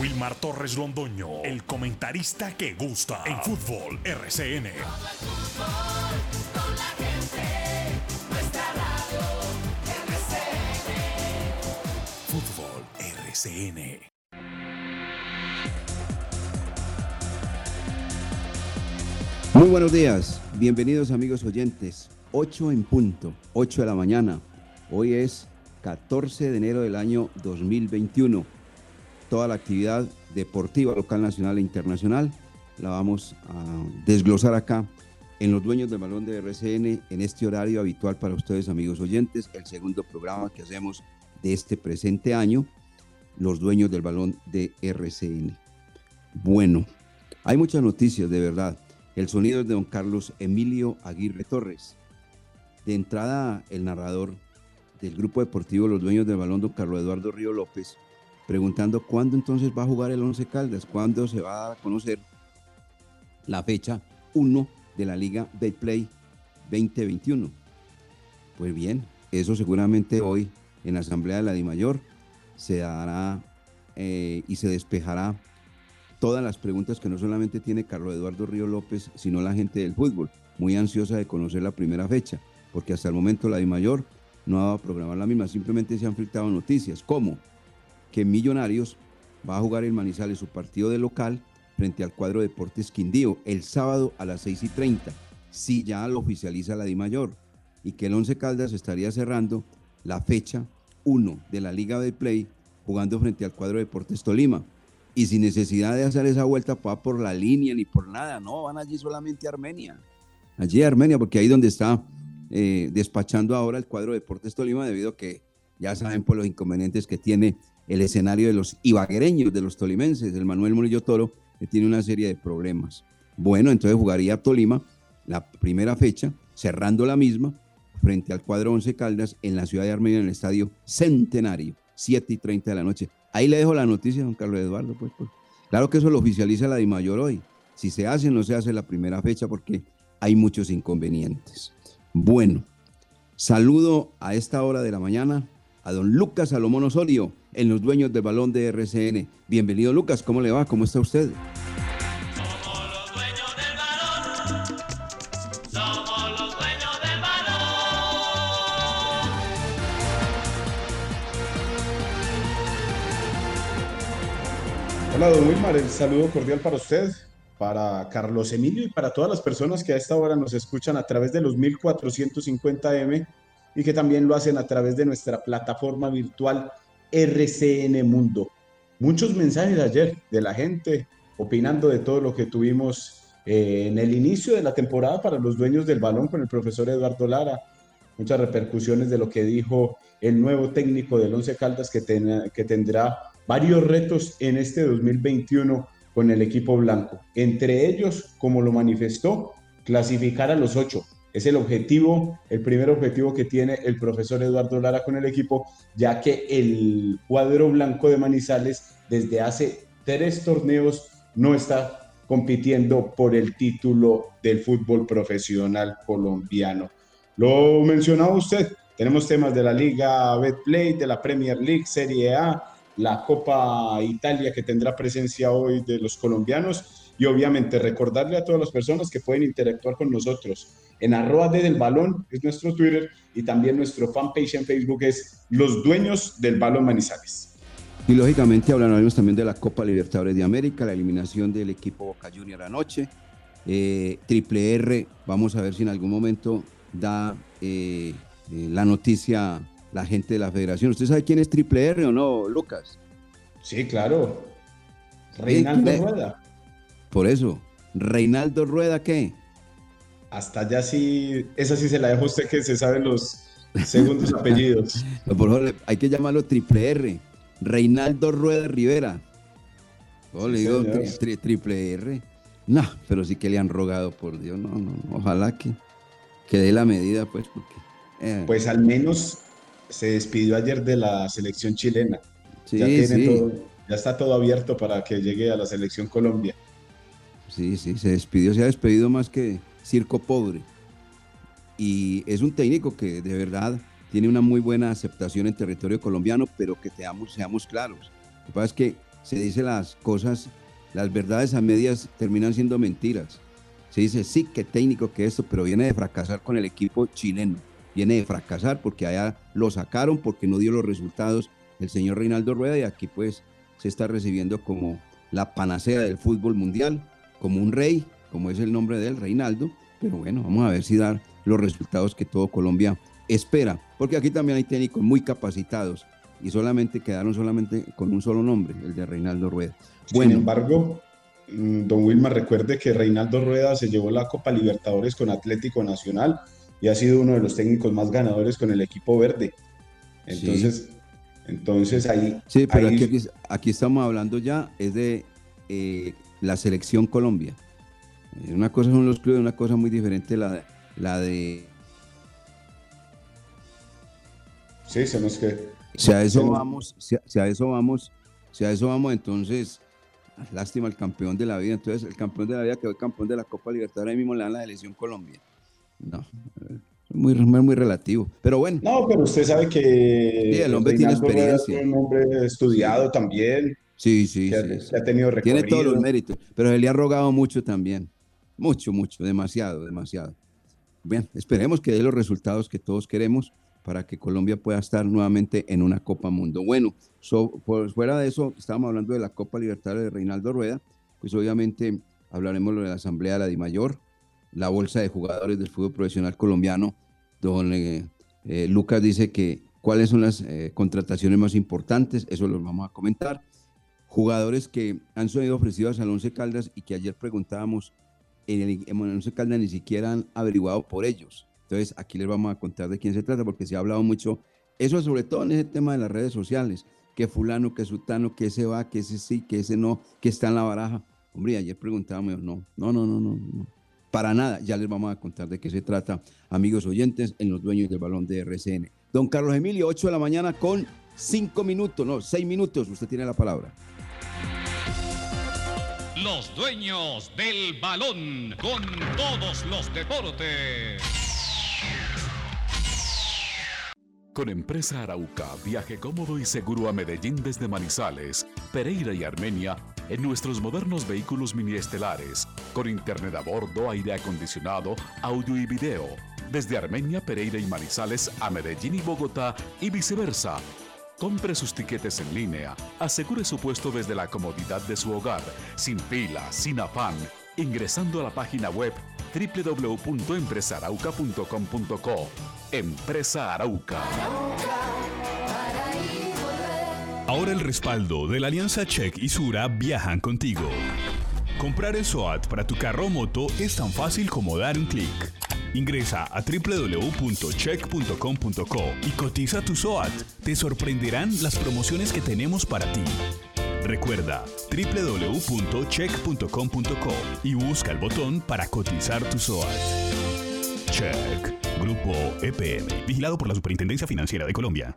Wilmar Torres Londoño, el comentarista que gusta en fútbol RCN. Radio, RCN. Fútbol RCN. Muy buenos días, bienvenidos amigos oyentes. 8 en punto, 8 de la mañana. Hoy es 14 de enero del año 2021. Toda la actividad deportiva local, nacional e internacional la vamos a desglosar acá en los dueños del balón de RCN en este horario habitual para ustedes amigos oyentes, el segundo programa que hacemos de este presente año, los dueños del balón de RCN. Bueno, hay muchas noticias de verdad. El sonido es de don Carlos Emilio Aguirre Torres. De entrada, el narrador del grupo deportivo Los Dueños del Balón, don Carlos Eduardo Río López, preguntando cuándo entonces va a jugar el Once Caldas, cuándo se va a conocer la fecha 1 de la Liga Betplay 2021. Pues bien, eso seguramente hoy en la Asamblea de la DIMAYOR se dará eh, y se despejará todas las preguntas que no solamente tiene Carlos Eduardo Río López, sino la gente del fútbol, muy ansiosa de conocer la primera fecha, porque hasta el momento la DIMAYOR no va a programar la misma, simplemente se han filtrado noticias, como que Millonarios va a jugar el Manizales su partido de local frente al cuadro Deportes Quindío el sábado a las 6 y 30, si ya lo oficializa la DIMAYOR, y que el Once Caldas estaría cerrando la fecha 1 de la Liga de Play jugando frente al cuadro Deportes Tolima. Y sin necesidad de hacer esa vuelta para por la línea ni por nada, no, van allí solamente a Armenia. Allí a Armenia, porque ahí donde está eh, despachando ahora el cuadro de Deportes Tolima, debido a que ya saben por los inconvenientes que tiene el escenario de los ibaguereños, de los tolimenses, el Manuel Murillo Toro, que tiene una serie de problemas. Bueno, entonces jugaría Tolima la primera fecha, cerrando la misma, frente al cuadro Once Caldas en la ciudad de Armenia, en el estadio Centenario, 7 y 30 de la noche. Ahí le dejo la noticia, don Carlos Eduardo. Pues, pues. Claro que eso lo oficializa la DIMAYOR hoy. Si se hace, no se hace la primera fecha porque hay muchos inconvenientes. Bueno, saludo a esta hora de la mañana a don Lucas Salomón Osorio en los dueños del balón de RCN. Bienvenido Lucas, ¿cómo le va? ¿Cómo está usted? Hola, don Wilmar, el saludo cordial para usted, para Carlos Emilio y para todas las personas que a esta hora nos escuchan a través de los 1450M y que también lo hacen a través de nuestra plataforma virtual RCN Mundo. Muchos mensajes ayer de la gente opinando de todo lo que tuvimos eh, en el inicio de la temporada para los dueños del balón con el profesor Eduardo Lara. Muchas repercusiones de lo que dijo el nuevo técnico del Once Caldas que, ten- que tendrá varios retos en este 2021 con el equipo blanco. Entre ellos, como lo manifestó, clasificar a los ocho. Es el objetivo, el primer objetivo que tiene el profesor Eduardo Lara con el equipo, ya que el cuadro blanco de Manizales desde hace tres torneos no está compitiendo por el título del fútbol profesional colombiano. Lo mencionaba usted, tenemos temas de la Liga Betplay, de la Premier League, Serie A, la Copa Italia que tendrá presencia hoy de los colombianos y obviamente recordarle a todas las personas que pueden interactuar con nosotros en arroba de del balón es nuestro Twitter y también nuestro fanpage en Facebook es Los Dueños del Balón Manizales. Y lógicamente hablaremos también de la Copa Libertadores de América, la eliminación del equipo Boca Junior anoche, eh, Triple R, vamos a ver si en algún momento da eh, eh, la noticia la gente de la federación. ¿Usted sabe quién es Triple R o no, Lucas? Sí, claro. Reinaldo Eh, Rueda. Por eso, Reinaldo Rueda, ¿qué? Hasta allá sí, esa sí se la dejo a usted que se sabe los segundos apellidos. No, por favor, hay que llamarlo Triple R. Reinaldo Rueda Rivera. Oh, le digo señor. tri- tri- Triple R. No, pero sí que le han rogado, por Dios. No, no, no. Ojalá que, que dé la medida, pues, porque. eh, Pues al menos se despidió ayer de la selección chilena. sí, ya, tiene sí. todo- ya está todo abierto para que llegue a la selección Colombia. Sí, sí, se despidió, se ha despedido más que circo pobre. Y es un técnico que de verdad tiene una muy buena aceptación en territorio colombiano, pero que seamos, seamos claros. Lo que pasa es que se dice las cosas, las verdades a medias terminan siendo mentiras. Se dice, sí, qué técnico que esto, pero viene de fracasar con el equipo chileno. Viene de fracasar porque allá lo sacaron porque no dio los resultados el señor Reinaldo Rueda y aquí pues se está recibiendo como la panacea del fútbol mundial, como un rey, como es el nombre de él, Reinaldo. Pero bueno, vamos a ver si da los resultados que todo Colombia espera, porque aquí también hay técnicos muy capacitados y solamente quedaron solamente con un solo nombre, el de Reinaldo Rueda. Sin Bueno, embargo, mm, don Wilmar, recuerde que Reinaldo Rueda se llevó la Copa Libertadores con Atlético Nacional y ha sido uno de los técnicos más ganadores con el equipo verde. Entonces, entonces ahí, sí, pero ahí- aquí, aquí- aquí estamos hablando ya es de eh, la selección Colombia. Eh, Una cosa son los clubes, una cosa muy diferente la, la de sí, se nos que Si a eso vamos, si a, si a eso vamos, si a eso vamos, entonces, lástima el campeón de la vida. Entonces, el campeón de la vida quedó campeón de la Copa Libertadores, ahí mismo le dan la selección Colombia. No, muy, muy, relativo. Pero bueno, No, pero usted sabe que Sí, el hombre tiene es experiencia. un hombre estudiado también, sí, sí, que, sí, que ha tenido Tiene todos los recorrido. méritos, pero se le ha rogado mucho también. Mucho, mucho, demasiado, demasiado. Bien, esperemos que dé los resultados que todos queremos para que Colombia pueda estar nuevamente en una Copa Mundo. Bueno, so- fuera de eso, estábamos hablando de la Copa Libertadores de Reinaldo Rueda, pues obviamente hablaremos de la Asamblea de la DIMAYOR, la Bolsa de Jugadores del Fútbol Profesional Colombiano, donde eh, Lucas dice que cuáles son las eh, contrataciones más importantes, eso lo vamos a comentar jugadores que han sido ofrecidos al Once Caldas y que ayer preguntábamos, en el, Once Caldas ni siquiera han averiguado por ellos. Entonces, aquí les vamos a contar de quién se trata, porque se ha hablado mucho, eso sobre todo en ese tema de las redes sociales, que fulano, que sutano, que ese va, que ese sí, que ese no, que está en la baraja. Hombre, ayer preguntábamos, no, no, no, no, no, no. Para nada, ya les vamos a contar de qué se trata, amigos oyentes, en los dueños del balón de RCN. Don Carlos Emilio, 8 de la mañana con 5 minutos, no, 6 minutos, usted tiene la palabra. Los dueños del balón con todos los deportes. Con Empresa Arauca, viaje cómodo y seguro a Medellín desde Manizales, Pereira y Armenia en nuestros modernos vehículos mini estelares, con internet a bordo, aire acondicionado, audio y video, desde Armenia, Pereira y Manizales a Medellín y Bogotá y viceversa. Compre sus tiquetes en línea, asegure su puesto desde la comodidad de su hogar, sin fila, sin afán, ingresando a la página web www.empresarauca.com.co. Empresa Arauca. Ahora el respaldo de la Alianza Check y Sura viajan contigo. Comprar el SOAT para tu carro o moto es tan fácil como dar un clic. Ingresa a www.check.com.co y cotiza tu SOAT. Te sorprenderán las promociones que tenemos para ti. Recuerda www.check.com.co y busca el botón para cotizar tu SOAT. Check. Grupo EPM. Vigilado por la Superintendencia Financiera de Colombia.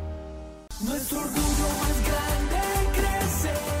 Nuestro orgullo más grande crece.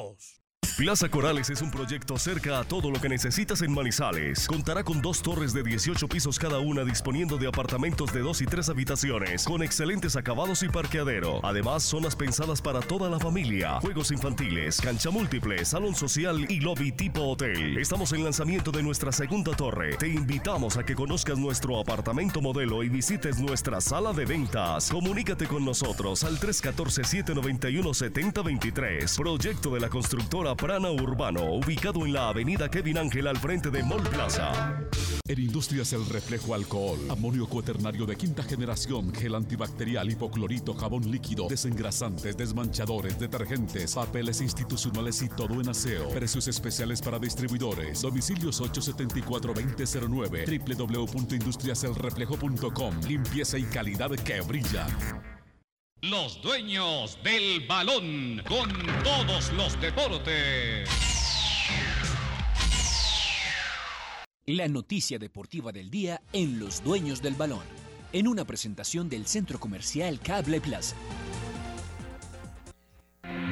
0662. Plaza Corales es un proyecto cerca a todo lo que necesitas en Manizales. Contará con dos torres de 18 pisos cada una disponiendo de apartamentos de dos y tres habitaciones con excelentes acabados y parqueadero. Además, zonas pensadas para toda la familia, juegos infantiles, cancha múltiple, salón social y lobby tipo hotel. Estamos en lanzamiento de nuestra segunda torre. Te invitamos a que conozcas nuestro apartamento modelo y visites nuestra sala de ventas. Comunícate con nosotros al 314-791-7023. Proyecto de la constructora Urbano, ubicado en la avenida Kevin Ángel al frente de Mall Plaza. En Industrias El Reflejo Alcohol, amonio cuaternario de quinta generación, gel antibacterial, hipoclorito, jabón líquido, desengrasantes, desmanchadores, detergentes, papeles institucionales y todo en aseo. Precios especiales para distribuidores. Domicilios 874-2009, www.industriaselreflejo.com. Limpieza y calidad que brilla. Los dueños del balón con todos los deportes. La noticia deportiva del día en Los Dueños del Balón, en una presentación del Centro Comercial Cable Plaza.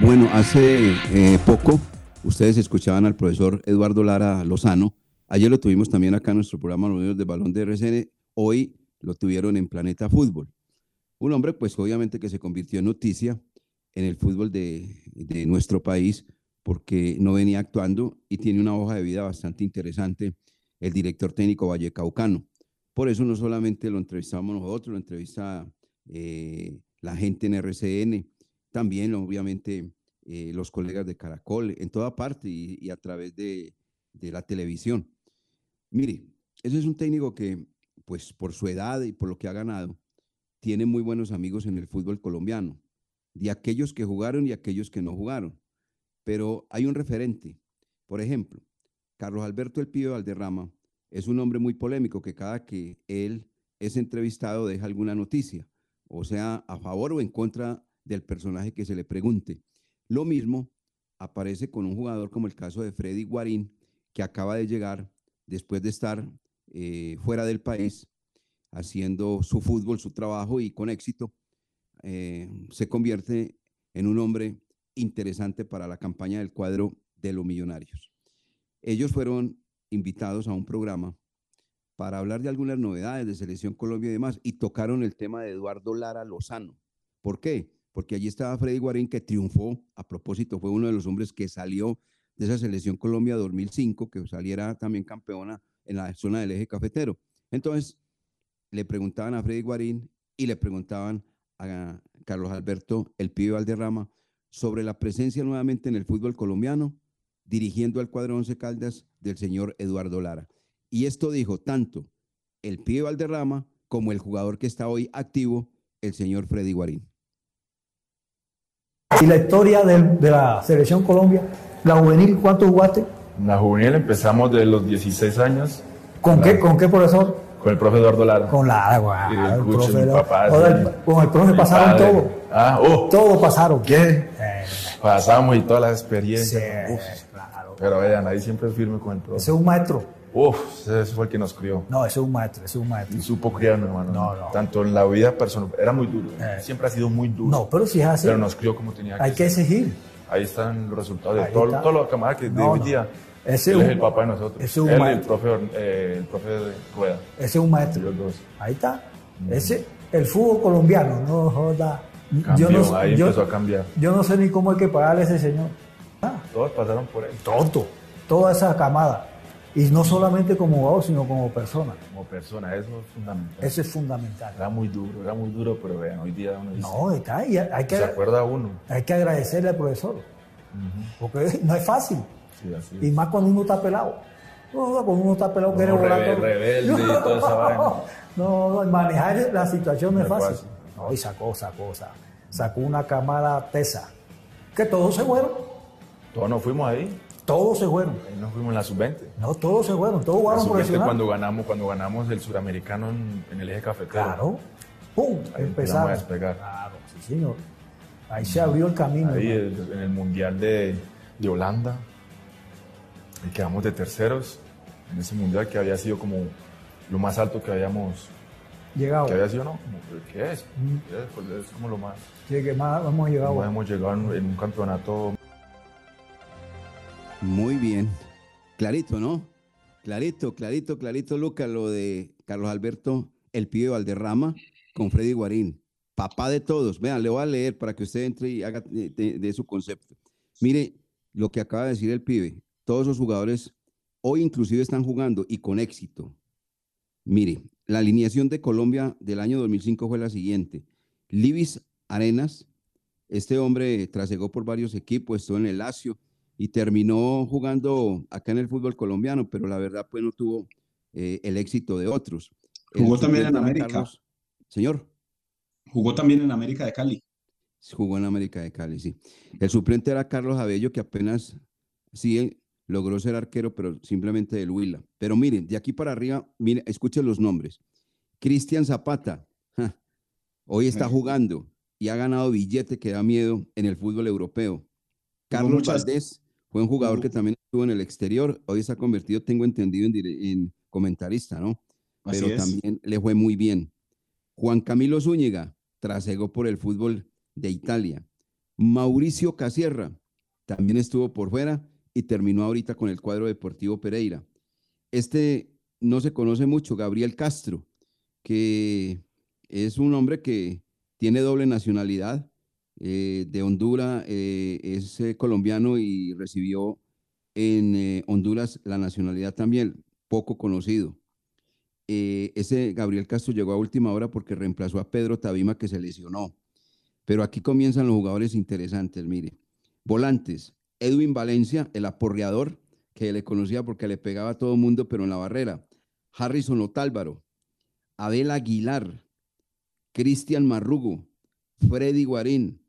Bueno, hace eh, poco ustedes escuchaban al profesor Eduardo Lara Lozano. Ayer lo tuvimos también acá en nuestro programa Los Dueños del Balón de RCN. Hoy lo tuvieron en Planeta Fútbol. Un hombre, pues obviamente que se convirtió en noticia en el fútbol de, nuestro país porque no venía actuando y tiene una hoja de vida bastante interesante el director técnico Vallecaucano. Por eso no solamente lo entrevistamos nosotros, lo entrevista eh, la gente en RCN, también obviamente eh, los colegas de Caracol, en toda parte y, y a través de, de, la televisión. Mire, ese es un técnico que, pues por su edad y por lo que ha ganado, tiene muy buenos amigos en el fútbol colombiano, de aquellos que jugaron y aquellos que no jugaron. Pero hay un referente. Por ejemplo, Carlos Alberto El Pío Valderrama es un hombre muy polémico que cada que él es entrevistado deja alguna noticia, o sea, a favor o en contra del personaje que se le pregunte. Lo mismo aparece con un jugador como el caso de Freddy Guarín, que acaba de llegar después de estar eh, fuera del país haciendo su fútbol, su trabajo y con éxito, eh, se convierte en un hombre interesante para la campaña del cuadro de los millonarios. Ellos fueron invitados a un programa para hablar de algunas novedades de Selección Colombia y demás, y tocaron el tema de Eduardo Lara Lozano. ¿Por qué? Porque allí estaba Freddy Guarín, que triunfó, a propósito, fue uno de los hombres que salió de esa Selección Colombia 2005, que saliera también campeona en la zona del eje cafetero. Entonces, le preguntaban a Freddy Guarín y le preguntaban a Carlos Alberto, el pibe Valderrama, sobre la presencia nuevamente en el fútbol colombiano, dirigiendo al cuadro Once Caldas del señor Eduardo Lara. Y esto dijo tanto el pibe Valderrama como el jugador que está hoy activo, el señor Freddy Guarín. Y la historia de, de la selección Colombia, la juvenil, ¿cuánto jugaste? La juvenil empezamos de los 16 años. ¿Con, qué, ¿con qué profesor? Con el profe Eduardo Lara. Con Lara, wow, Y el el Cucho, profe, mi papá, sí. el, con el profe pasaron padre. todo. Ah, oh. Todo pasaron. ¿Qué? Eh, Pasamos y todas las experiencias. Sí, Uf. Pero vean, ahí siempre firme con el profe. ese es un maestro. Uf, ese fue el que nos crió. No, ese es un maestro, ese es un maestro. Y supo criarnos, hermano. No, no. Tanto en la vida personal. Era muy duro. Eh. Siempre ha sido muy duro. No, pero si es así, Pero nos crió como tenía que hay que exigir. Ahí están los resultados de todo, está. los camaradas que de No, hoy no. Ese él es un- el papá de nosotros. ese es un él y el maestro. profe, eh, el profe de Rueda. Ese es un maestro. Ahí está. Ese, el fútbol colombiano, no joda. Cambió, yo no, ahí yo- empezó a cambiar. Yo no sé ni cómo hay que pagarle a ese señor. Todos pasaron por él. Tonto. Toda esa camada. Y no solamente como jugador, sino como persona. Como persona, eso es fundamental. Eso es fundamental. Era muy duro, era muy duro, pero vean, hoy día uno dice, No, está. Y hay que, se acuerda uno. hay que agradecerle al profesor. Porque no es fácil. Sí, así Y más cuando uno está pelado. No, cuando uno está pelado, quiere Uno volar rebe- todo. rebelde y toda esa vaina. No, no, manejar la situación no es No fácil. fácil. No, y sacó, sacó, sacó, sacó una camada tesa. Que todos se fueron. Todos nos fuimos ahí. Todos se fueron. Ahí nos fuimos en la sub-20. No, todos se fueron, todos La jugaron sub-20 profesional. cuando ganamos, cuando ganamos el suramericano en, en el eje cafetero. Claro. ¡Pum! Ahí empezamos Empezaron. a despegar. Claro, sí, señor. Ahí se abrió el camino. Ahí el- en el Mundial de, de Holanda. Y quedamos de terceros en ese Mundial que había sido como lo más alto que habíamos... Llegado. Que había sido, ¿no? Como, ¿Qué es? Mm. ¿Qué es? Pues es como lo más... Sí, que más hemos llegado. como hemos llegado en, en un campeonato Muy bien. Clarito, ¿no? Clarito, clarito, clarito, Lucas, lo de Carlos Alberto, el pibe Valderrama, con Freddy Guarín. Papá de todos. Vean, le voy a leer para que usted entre y haga de, de- de su concepto. Mire lo que acaba de decir el pibe. Todos los jugadores hoy inclusive están jugando y con éxito. Mire, la alineación de Colombia del año 2005 fue la siguiente. Libis Arenas, este hombre trasegó por varios equipos, estuvo en el Lazio y terminó jugando acá en el fútbol colombiano, pero la verdad pues no tuvo eh, el éxito de otros. El Jugó también en América. Señor. Jugó también en América de Cali. Jugó en América de Cali, sí. El suplente era Carlos Abello, que apenas sí logró ser arquero, pero simplemente del Huila. Pero miren, de aquí para arriba, miren, escuchen los nombres. Cristian Zapata, ja, hoy está jugando y ha ganado billete que da miedo en el fútbol europeo. Carlos muchas- Valdés fue un jugador que también estuvo en el exterior, hoy está convertido, tengo entendido, en, comentarista, ¿no? Así Pero es. también le fue muy bien. Juan Camilo Zúñiga trasegó por el fútbol de Italia. Mauricio Casierra también estuvo por fuera y terminó ahorita con el cuadro deportivo Pereira. Este no se conoce mucho, Gabriel Castro, que es un hombre que tiene doble nacionalidad, eh, de Honduras, eh, es eh, colombiano y recibió en Honduras la nacionalidad también, poco conocido. Ese Gabriel Castro llegó a última hora porque reemplazó a Pedro Tabima que se lesionó. Pero aquí comienzan los jugadores interesantes, mire. Volantes, Edwin Valencia, el aporreador, que le conocía porque le pegaba a todo el mundo, pero en la barrera. Harrison Otálvaro, Abel Aguilar, Cristian Marrugo, Freddy Guarín,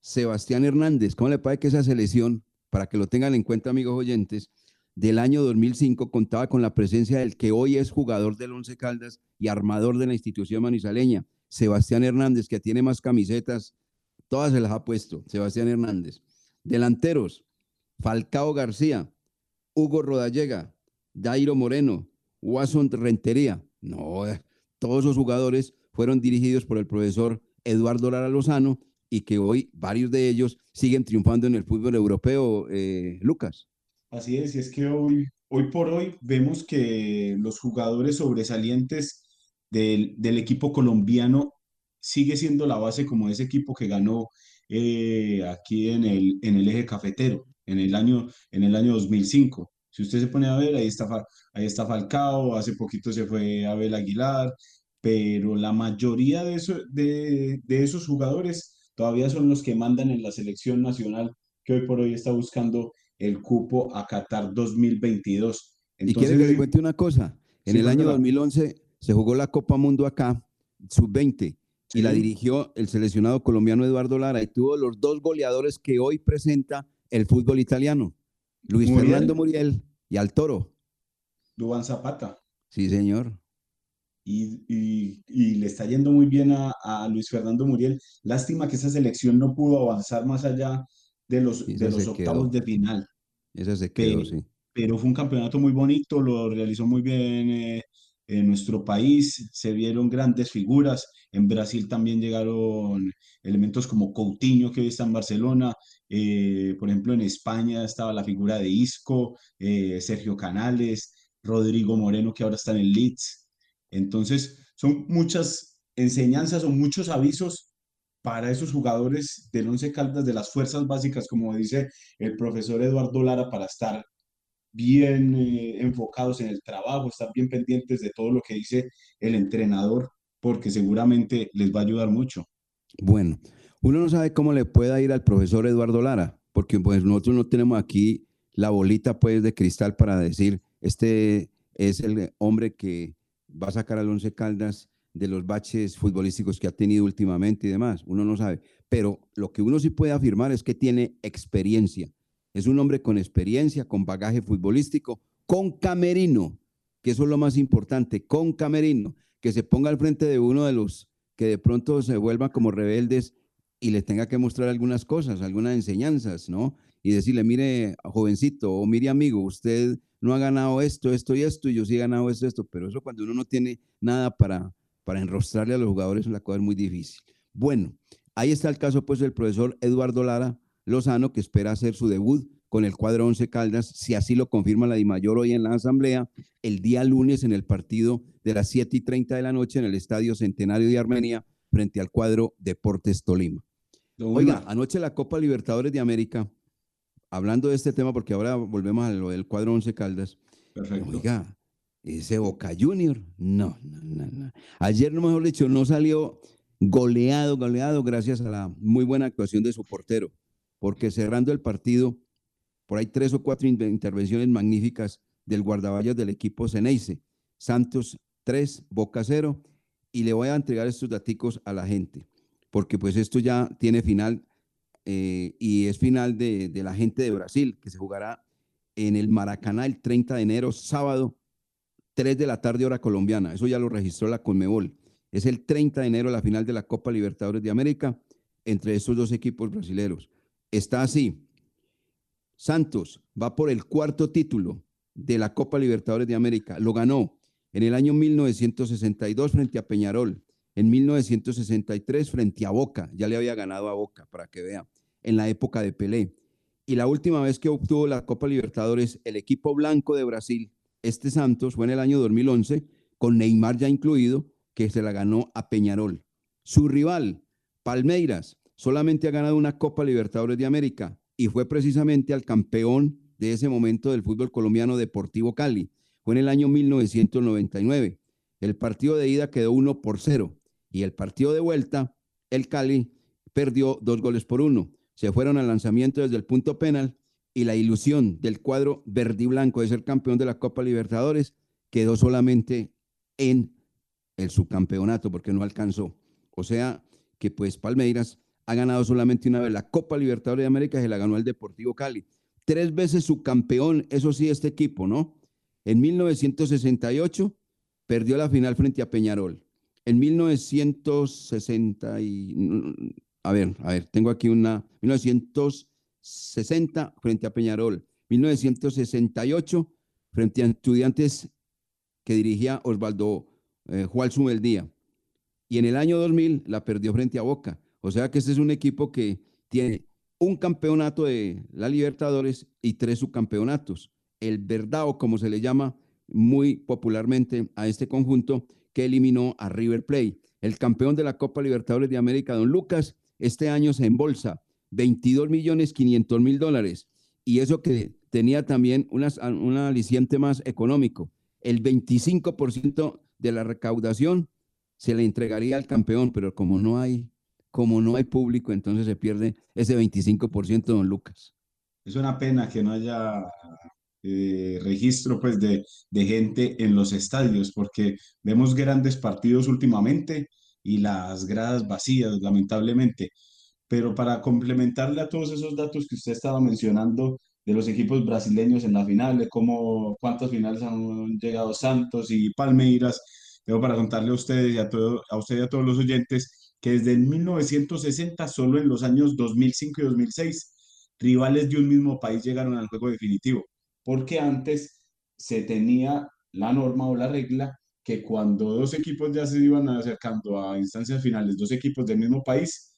Sebastián Hernández. ¿Cómo le parece que esa selección, para que lo tengan en cuenta, amigos oyentes, del año 2005 contaba con la presencia del que hoy es jugador del Once Caldas y armador de la institución manizaleña, Sebastián Hernández, que tiene más camisetas, todas se las ha puesto, Sebastián Hernández. Delanteros, Falcao García, Hugo Rodallega, Dairo Moreno, Watson Rentería. No, eh, todos esos jugadores fueron dirigidos por el profesor Eduardo Lara Lozano y que hoy varios de ellos siguen triunfando en el fútbol europeo, eh, Lucas. Así es, y es que hoy, hoy por hoy vemos que los jugadores sobresalientes del, del equipo colombiano sigue siendo la base como ese equipo que ganó eh, aquí en el, en el eje cafetero en el año, en el año 2005. Si usted se pone a ver, ahí está, ahí está Falcao, hace poquito se fue Abel Aguilar, pero la mayoría de, eso- de, de esos jugadores todavía son los que mandan en la selección nacional que hoy por hoy está buscando el cupo a Qatar 2022. y quiere que le Entonces, cuente una cosa. En Sí, el año cuéntala. 2011 se jugó la Copa Mundo acá, sub-20, y la dirigió el seleccionado colombiano Eduardo Lara y tuvo los dos goleadores que hoy presenta el fútbol italiano, Luis Muriel. Fernando Muriel y al Toro. Duván Zapata. Sí, señor. y, y- y le está yendo muy bien a, a Luis Fernando Muriel. Lástima que esa selección no pudo avanzar más allá de los, de esa los octavos quedó. de final. Ese se quedó, Pero, sí. pero fue un campeonato muy bonito, lo realizó muy bien eh, en nuestro país, se vieron grandes figuras. En Brasil también llegaron elementos como Coutinho, que hoy está en Barcelona. eh, por ejemplo, en España estaba la figura de Isco, eh, Sergio Canales, Rodrigo Moreno, que ahora está en el Leeds. Entonces, son muchas enseñanzas o muchos avisos para esos jugadores del Once Caldas, de las fuerzas básicas, como dice el profesor Eduardo Lara, para estar bien eh, enfocados en el trabajo, estar bien pendientes de todo lo que dice el entrenador, porque seguramente les va a ayudar mucho. Bueno, uno no sabe cómo le pueda ir al profesor Eduardo Lara, porque pues nosotros no tenemos aquí la bolita pues de cristal para decir, este es el hombre que va a sacar al Once Caldas de los baches futbolísticos que ha tenido últimamente y demás. Uno no sabe. Pero lo que uno sí puede afirmar es que tiene experiencia. Es un hombre con experiencia, con bagaje futbolístico, con camerino, que eso es lo más importante, con camerino, que se ponga al frente de uno de los que de pronto se vuelvan como rebeldes y les tenga que mostrar algunas cosas, algunas enseñanzas, ¿no? Y decirle, mire, jovencito, o mire, amigo, usted no ha ganado esto, esto y esto, y yo sí he ganado esto, esto, pero eso cuando uno no tiene nada para, para enrostrarle a los jugadores, la cosa es muy difícil. Bueno, ahí está el caso, pues, del profesor Eduardo Lara Lozano, que espera hacer su debut con el cuadro 11 Caldas, si así lo confirma la DIMAYOR hoy en la Asamblea, el día lunes en el partido de las 7 y 30 de la noche en el Estadio Centenario de Armenia, frente al cuadro Deportes Tolima. Oiga, anoche la Copa Libertadores de América, hablando de este tema, porque ahora volvemos a lo del cuadro Once Caldas. Perfecto. Oiga, ese Boca Junior, no, no, no, no. Ayer, no mejor dicho, no salió goleado, goleado, gracias a la muy buena actuación de su portero, porque cerrando el partido, por ahí tres o cuatro intervenciones magníficas del guardaballas del equipo Ceneice. Santos 3, Boca 0, y le voy a entregar estos daticos a la gente porque pues esto ya tiene final eh, y es final de, la gente de Brasil, que se jugará en el Maracaná el 30 de enero, sábado, 3 de la tarde hora colombiana. Eso ya lo registró la Conmebol. Es el 30 de enero la final de la Copa Libertadores de América entre estos dos equipos brasileños. Está así. Santos va por el cuarto título de la Copa Libertadores de América. Lo ganó en el año 1962 frente a Peñarol en 1963 frente a Boca, ya le había ganado a Boca, para que vea, en la época de Pelé. Y la última vez que obtuvo la Copa Libertadores, el equipo blanco de Brasil, este Santos, fue en el año 2011, con Neymar ya incluido, que se la ganó a Peñarol. Su rival, Palmeiras, solamente ha ganado una Copa Libertadores de América y fue precisamente al campeón de ese momento del fútbol colombiano Deportivo Cali. Fue en el año 1999. El partido de ida quedó 1 por 0 y el partido de vuelta, el Cali perdió dos goles por uno. Se fueron al lanzamiento desde el punto penal y la ilusión del cuadro verde y blanco de ser campeón de la Copa Libertadores quedó solamente en el subcampeonato porque no alcanzó. O sea que pues Palmeiras ha ganado solamente una vez la Copa Libertadores de América, se la ganó el Deportivo Cali. Tres veces subcampeón, eso sí, este equipo, ¿no? En 1968 perdió la final frente a Peñarol en 1960 y, a ver, a ver, tengo aquí una, 1960 frente a Peñarol, 1968 frente a estudiantes que dirigía Osvaldo eh, Juan. Y en el año 2000 la perdió frente a Boca. O sea que este es un equipo que tiene un campeonato de la Libertadores y tres subcampeonatos. El Verdao, como se le llama muy popularmente a este conjunto, que eliminó a River Plate. El campeón de la Copa Libertadores de América, don Lucas, este año se embolsa 22 millones 500 mil dólares. Y eso que tenía también un aliciente más económico. El 25% de la recaudación se le entregaría al campeón, pero como no hay, como no hay público, entonces se pierde ese 25%, don Lucas. Es una pena que no haya eh, registro pues de, gente en los estadios, porque vemos grandes partidos últimamente y las gradas vacías, lamentablemente. Pero para complementarle a todos esos datos que usted estaba mencionando de los equipos brasileños en la final, de cómo, cuántas finales han llegado Santos y Palmeiras, tengo para contarle a ustedes y a, todo, a usted y a todos los oyentes que desde el 1960, solo en los años 2005 y 2006, rivales de un mismo país llegaron al juego definitivo porque antes se tenía la norma o la regla que cuando dos equipos ya se iban acercando a instancias finales, dos equipos del mismo país,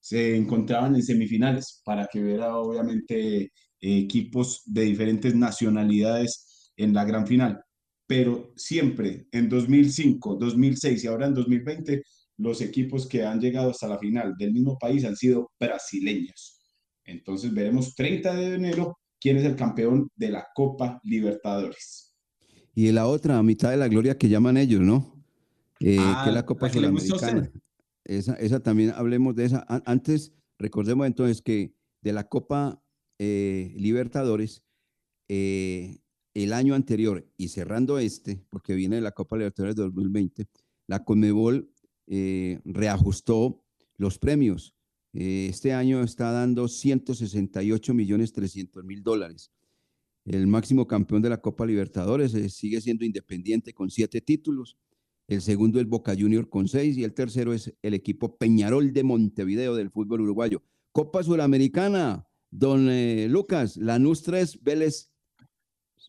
se encontraban en semifinales para que hubiera obviamente equipos de diferentes nacionalidades en la gran final. Pero siempre en 2005, 2006 y ahora en 2020, los equipos que han llegado hasta la final del mismo país han sido brasileños. Entonces veremos 30 de enero quién es el campeón de la Copa Libertadores. Y la otra mitad de la gloria que llaman ellos, ¿no? Eh, que es la ah, Copa Sudamericana. Esa, esa también hablemos de esa. Antes, recordemos entonces que de la Copa eh, Libertadores, eh, el año anterior y cerrando este, porque viene la Copa Libertadores 2020, la Conmebol reajustó los premios Eh, este año está dando 168 millones 300 mil dólares. El máximo campeón de la Copa Libertadores eh, sigue siendo Independiente con siete títulos. El segundo es Boca Junior con seis y el tercero es el equipo Peñarol de Montevideo del fútbol uruguayo. Copa Suramericana, don eh, Lucas, Lanús 3, Vélez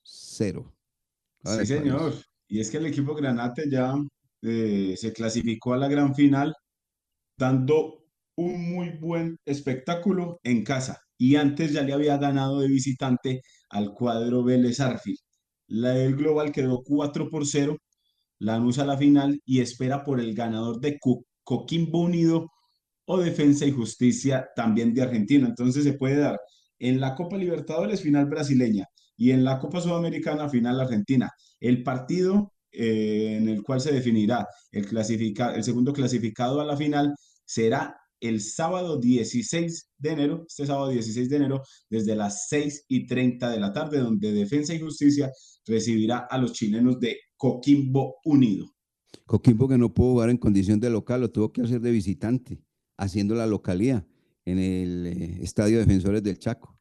0. Sí, señor. Y es que el equipo Granate ya eh, se clasificó a la gran final dando un muy buen espectáculo en casa. Y antes ya le había ganado de visitante al cuadro Vélez Arfil. La del global quedó 4 por 0. Lanús a la final y espera por el ganador de Coquimbo Unido o Defensa y Justicia también de Argentina. Entonces se puede dar en la Copa Libertadores final brasileña y en la Copa Sudamericana final argentina. El partido eh, en el cual se definirá el, el segundo clasificado a la final será el sábado 16 de enero, este sábado 16 de enero, desde las 6 y 30 de la tarde, donde Defensa y Justicia recibirá a los chilenos de Coquimbo Unido. Coquimbo que no pudo jugar en condición de local, lo tuvo que hacer de visitante, haciendo la localía en el eh, Estadio Defensores del Chaco,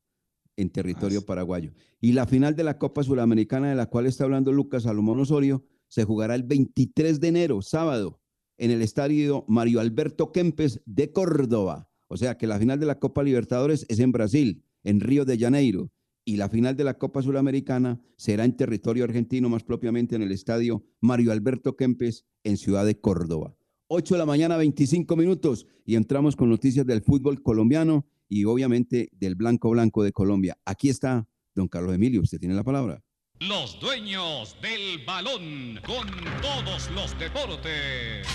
en territorio paraguayo. Y la final de la Copa Suramericana, de la cual está hablando Lucas Salomón Osorio, se jugará el 23 de enero, sábado, en el estadio Mario Alberto Kempes de Córdoba. O sea que la final de la Copa Libertadores es en Brasil, en Río de Janeiro, y la final de la Copa Sudamericana será en territorio argentino, más propiamente en el estadio Mario Alberto Kempes en Ciudad de Córdoba. 8 de la mañana, 25 minutos, y entramos con noticias del fútbol colombiano y obviamente del Blanco Blanco de Colombia. Aquí está don Carlos Emilio, usted tiene la palabra. Los dueños del balón con todos los deportes.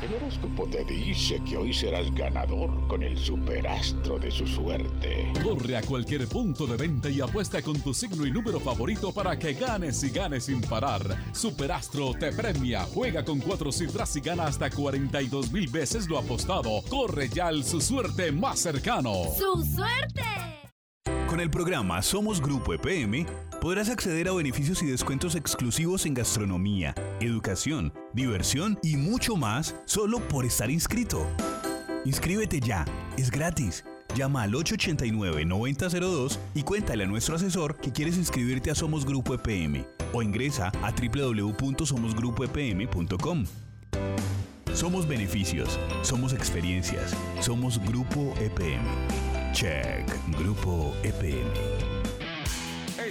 El horóscopo te dice que hoy serás ganador con el superastro de su suerte. Corre a cualquier punto de venta y apuesta con tu signo y número favorito para que ganes y ganes sin parar. Superastro te premia. Juega con cuatro cifras y gana hasta 42 mil veces lo apostado. Corre ya al su suerte más cercano. ¡Su suerte! Con el programa Somos Grupo EPM podrás acceder a beneficios y descuentos exclusivos en gastronomía, educación, diversión y mucho más solo por estar inscrito. Inscríbete ya, es gratis. Llama al 889-9002 y cuéntale a nuestro asesor que quieres inscribirte a Somos Grupo EPM o ingresa a www.somosgrupoepm.com. Somos beneficios, somos experiencias, somos Grupo EPM. Check, Grupo EPM.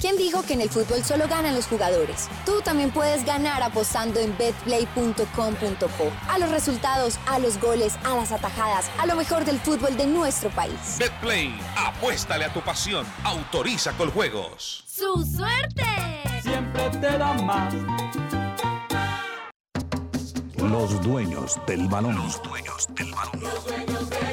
¿Quién dijo que en el fútbol solo ganan los jugadores? Tú también puedes ganar apostando en betplay.com.co. A los resultados, a los goles, a las atajadas, a lo mejor del fútbol de nuestro país. Betplay, apuéstale a tu pasión. Autoriza con juegos. ¡Su suerte! Siempre te da más. Los dueños del balón. Los dueños del balón. Los dueños del balón.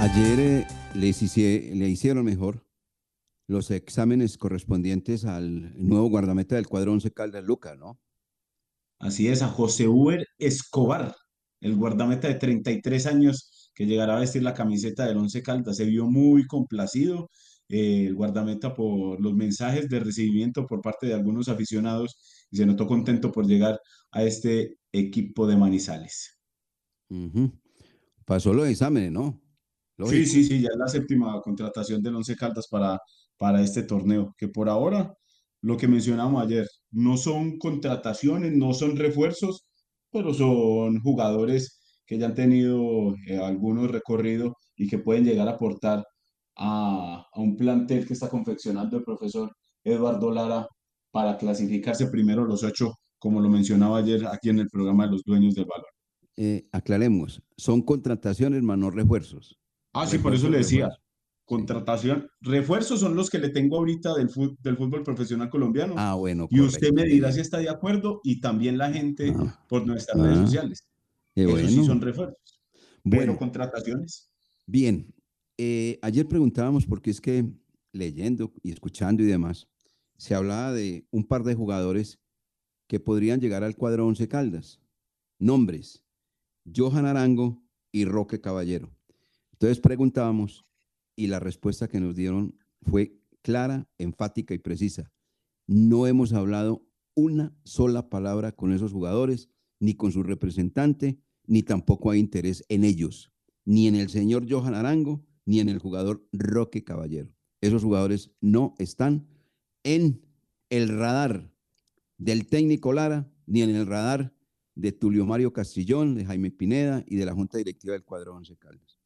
Ayer eh, les hice- le hicieron mejor los exámenes correspondientes al nuevo guardameta del cuadro 11 Caldas Lucas, ¿no? Así es, a José Uber Escobar, el guardameta de 33 años que llegará a vestir la camiseta del Once Caldas. Se vio muy complacido eh, el guardameta por los mensajes de recibimiento por parte de algunos aficionados y se notó contento por llegar a este equipo de Manizales. Pasó los exámenes, ¿no? Sí, Lógico. sí, sí, ya es la séptima contratación del Once Caldas para, para este torneo, que por ahora, lo que mencionamos ayer, no son contrataciones, no son refuerzos, pero son jugadores que ya han tenido eh, algunos recorridos y que pueden llegar a aportar a, a un plantel que está confeccionando el profesor Eduardo Lara para clasificarse primero los ocho, como lo mencionaba ayer aquí en el programa de los dueños del balón. Eh, aclaremos, son contrataciones, más no refuerzos. Ah, sí, por eso le decía. Contratación, refuerzos son los que le tengo ahorita del fútbol, del fútbol profesional colombiano. Ah, bueno. Y usted me dirá si está de acuerdo y también la gente Ah. por nuestras redes Ah. sociales. Qué Eso sí son refuerzos. Pero Bueno. contrataciones. Bien, eh, ayer preguntábamos, porque es que leyendo y escuchando y demás, se hablaba de un par de jugadores que podrían llegar al cuadro Once Caldas. Nombres, Johan Arango y Roque Caballero. Entonces preguntábamos y la respuesta que nos dieron fue clara, enfática y precisa. No hemos hablado una sola palabra con esos jugadores, ni con su representante, ni tampoco hay interés en ellos, ni en el señor Johan Arango, ni en el jugador Roque Caballero. Esos jugadores no están en el radar del técnico Lara, ni en el radar de Tulio Mario Castillón, de Jaime Pineda y de la Junta Directiva del Cuadro Once Caldas.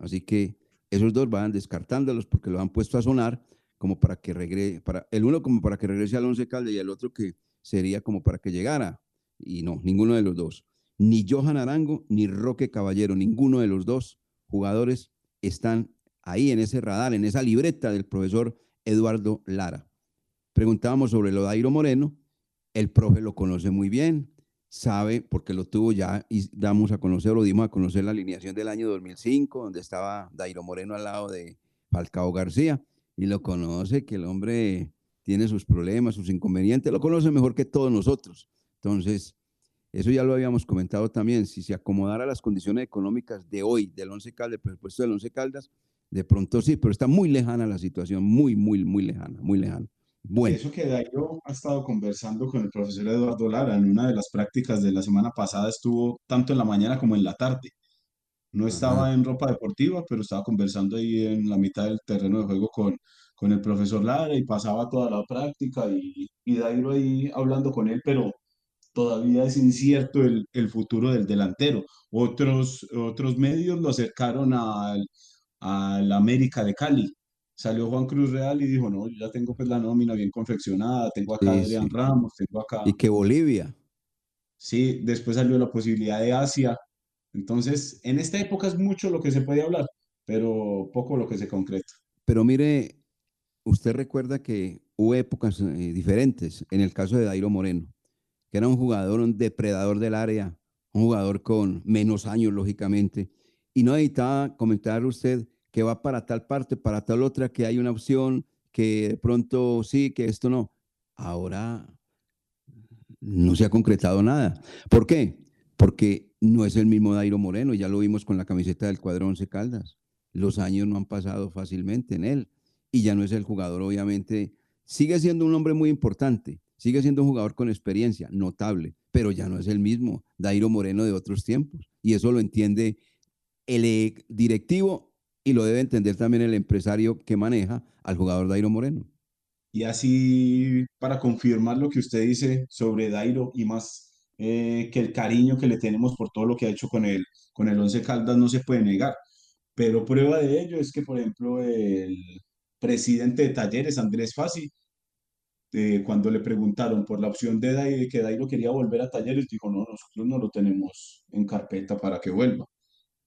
Así que esos dos van descartándolos porque los han puesto a sonar como para que regrese, para, el uno como para que regrese al Once Caldas y el otro que sería como para que llegara. Y no, ninguno de los dos. Ni Johan Arango ni Roque Caballero, ninguno de los dos jugadores están ahí en ese radar, en esa libreta del profesor Eduardo Lara. Preguntábamos sobre lo de Dairo Moreno, el profe lo conoce muy bien, sabe, porque lo tuvo ya y damos a conocer, lo dimos a conocer la alineación del año 2005, donde estaba Dairo Moreno al lado de Falcao García, y lo conoce, que el hombre tiene sus problemas, sus inconvenientes, lo conoce mejor que todos nosotros. Entonces, eso ya lo habíamos comentado también, si se acomodara las condiciones económicas de hoy, del Once Caldas, del presupuesto del Once Caldas, de pronto sí, pero está muy lejana la situación, muy, muy, muy lejana, muy lejana. Bueno, Eso que Dairo ha estado conversando con el profesor Eduardo Lara en una de las prácticas de la semana pasada, estuvo tanto en la mañana como en la tarde. No estaba Ajá. en ropa deportiva, pero estaba conversando ahí en la mitad del terreno de juego con, con el profesor Lara y pasaba toda la práctica y, y Dairo ahí hablando con él, pero todavía es incierto el, el futuro del delantero. Otros, otros medios lo acercaron al, al América de Cali. Salió Juan Cruz Real y dijo, no, yo ya tengo pues la nómina bien confeccionada, tengo acá a sí, Adrián sí. Ramos, tengo acá... Y que Bolivia. Sí, después salió la posibilidad de Asia. Entonces, en esta época es mucho lo que se puede hablar, pero poco lo que se concreta. Pero mire, usted recuerda que hubo épocas eh, diferentes en el caso de Dairo Moreno, que era un jugador, un depredador del área, un jugador con menos años, lógicamente, y no necesitaba comentar usted que va para tal parte, para tal otra, que hay una opción, que de pronto sí, que esto no. Ahora no se ha concretado nada. ¿Por qué? Porque no es el mismo Dairo Moreno, ya lo vimos con la camiseta del cuadro Once Caldas. Los años no han pasado fácilmente en él y ya no es el jugador, obviamente. Sigue siendo un hombre muy importante, sigue siendo un jugador con experiencia, notable, pero ya no es el mismo Dairo Moreno de otros tiempos. Y eso lo entiende el directivo y lo debe entender también el empresario que maneja al jugador Dairo Moreno. Y así, para confirmar lo que usted dice sobre Dairo y más eh, que el cariño que le tenemos por todo lo que ha hecho con el, con el Once Caldas no se puede negar. Pero prueba de ello es que, por ejemplo, el presidente de Talleres, Andrés Fassi, eh, cuando le preguntaron por la opción de Dairo, que Dairo quería volver a Talleres, dijo, no, nosotros no lo tenemos en carpeta para que vuelva.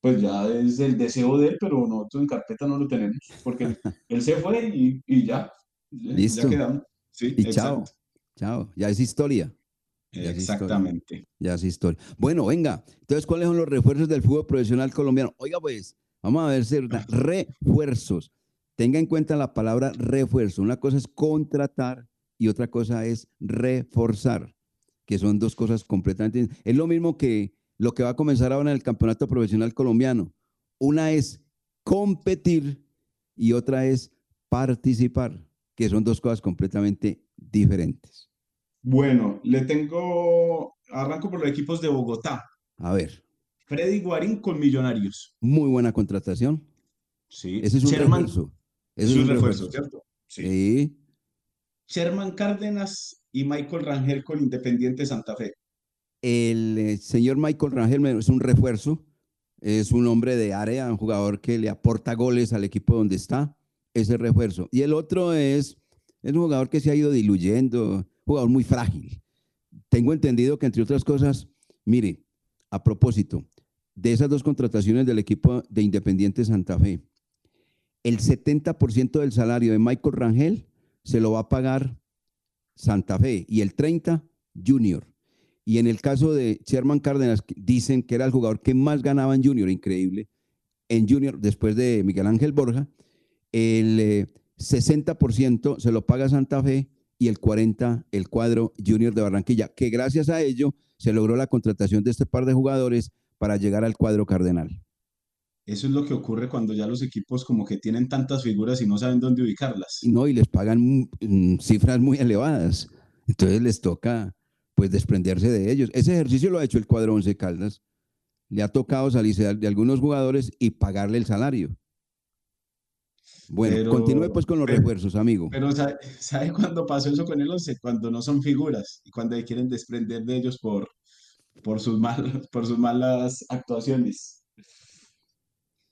Pues ya es el deseo de él, pero nosotros en carpeta no lo tenemos, porque él, él se fue y, y ya, ya Listo. quedamos. Sí, Y chao, chao, ya es historia. Ya es historia. Exactamente. Ya es historia. Bueno, venga, entonces, ¿cuáles son los refuerzos del fútbol profesional colombiano? Oiga, pues, vamos a ver, si- refuerzos. Tenga en cuenta la palabra refuerzo. Una cosa es contratar y otra cosa es reforzar, que son dos cosas completamente. Es lo mismo que lo que va a comenzar ahora en el campeonato profesional colombiano. Una es competir y otra es participar, que son dos cosas completamente diferentes. Bueno, le tengo, arranco por los equipos de Bogotá. A ver, Freddy Guarín con Millonarios. muy buena contratación. Sí. Ese es un Sherman- refuerzo. Ese es un un refuerzo, refuerzo. ¿cierto? Sí. Sí. Sherman Cárdenas y Michael Rangel con Independiente Santa Fe. El eh, señor Michael Rangel es un refuerzo, es un hombre de área, un jugador que le aporta goles al equipo donde está, ese refuerzo. Y el otro es, es un jugador que se ha ido diluyendo, jugador muy frágil. Tengo entendido que, entre otras cosas, mire, a propósito de esas dos contrataciones del equipo de Independiente Santa Fe, el 70% del salario de Michael Rangel se lo va a pagar Santa Fe y el 30% Junior. Y en el caso de Sherman Cárdenas, dicen que era el jugador que más ganaba en Junior, increíble. En Junior, después de Miguel Ángel Borja, el 60% eh, se lo paga Santa Fe y el 40% el cuadro Junior de Barranquilla, que gracias a ello se logró la contratación de este par de jugadores para llegar al cuadro cardenal. Eso es lo que ocurre cuando ya los equipos como que tienen tantas figuras y no saben dónde ubicarlas. No, y les pagan mm, cifras muy elevadas. Entonces les toca pues desprenderse de ellos. Ese ejercicio lo ha hecho el cuadro Once Caldas. Le ha tocado salirse de algunos jugadores y pagarle el salario. Bueno, continúe pues con los refuerzos, amigo. Pero ¿sabe, cuándo pasó eso con el Once? Cuando no son figuras y cuando quieren desprender de ellos por, por, sus, por sus malas actuaciones.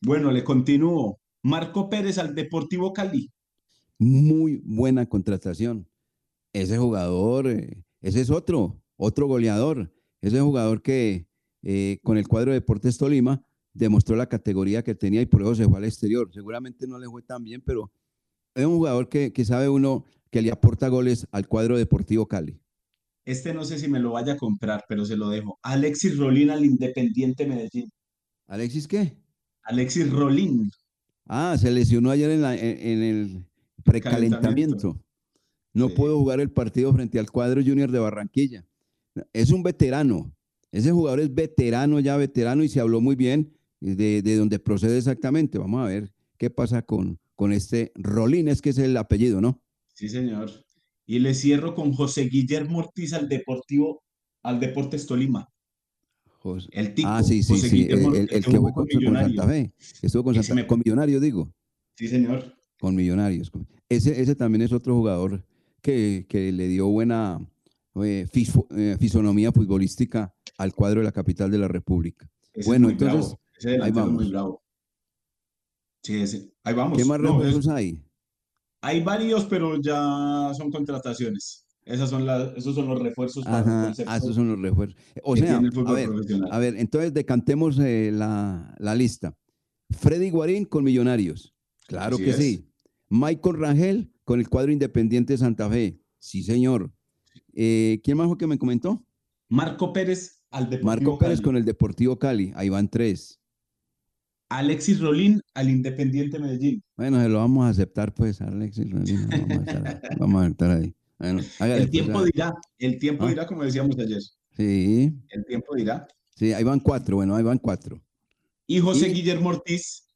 Bueno, le continúo. Marco Pérez al Deportivo Cali. Muy buena contratación. Ese jugador eh, ese es otro, otro goleador. Ese jugador que eh, con el cuadro de Deportes Tolima demostró la categoría que tenía y por eso se fue al exterior. Seguramente no le fue tan bien, pero es un jugador que, sabe uno que le aporta goles al cuadro deportivo Cali. Este no sé si me lo vaya a comprar, pero se lo dejo. Alexis Rolín al Independiente Medellín. ¿Alexis qué? Alexis Rolín. Ah, se lesionó ayer en, en el precalentamiento. No puedo jugar el partido frente al cuadro Junior de Barranquilla. Es un veterano. Ese jugador es veterano, ya veterano, y se habló muy bien de, de dónde procede exactamente. Vamos a ver qué pasa con, con este Rolín, es que es el apellido, ¿no? Sí, señor. Y le cierro con José Guillermo Ortiz al Deportivo, al Deportes Tolima. El tipo. Ah, sí, sí, sí. El, que fue con, Santa Fe. Estuvo con, Santa, con Millonarios, digo. Sí, señor. Con Millonarios. Ese, ese también es otro jugador que, le dio buena eh, eh, fisonomía futbolística al cuadro de la capital de la República. bueno, entonces, ahí vamos. Sí, ahí vamos. ¿Qué más refuerzos hay? Hay varios, pero ya son contrataciones. Esas son las, esos son los refuerzos. Para ah, esos son los refuerzos. O sea, a ver, a ver, entonces decantemos eh, la, la, lista. Freddy Guarín con Millonarios. Claro que sí. Michael Rangel con el cuadro Independiente Santa Fe. Sí, señor. Eh, ¿Quién más fue que me comentó? Marco Pérez al Deportivo Marco Pérez con el Deportivo Cali. Ahí van tres. Alexis Rolín al Independiente Medellín. Bueno, se lo vamos a aceptar, pues, Alexis Rolín. Vamos a estar, ahí. el pues, tiempo dirá, el tiempo ¿Ah? dirá, como decíamos ayer. Sí. El tiempo dirá. Sí, ahí van cuatro, bueno, ahí van cuatro. Y José Guillermo Ortiz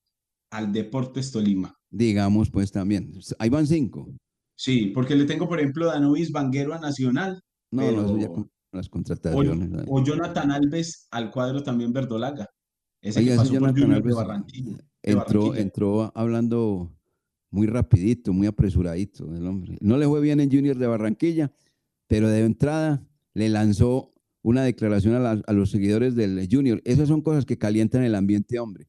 al Deportes Tolima digamos, pues también. Ahí van cinco. Sí, porque le tengo, por ejemplo, Danovis Vanguero a Nacional. No, no, ya con las contrataciones. O, Jonathan Alves al cuadro también verdolaga. Ese que pasó por Alves de Barranquilla. entró, entró hablando muy rapidito, muy apresuradito el hombre. No le fue bien en Junior de Barranquilla, pero de entrada le lanzó una declaración a, a, los seguidores del Junior. Esas son cosas que calientan el ambiente, hombre.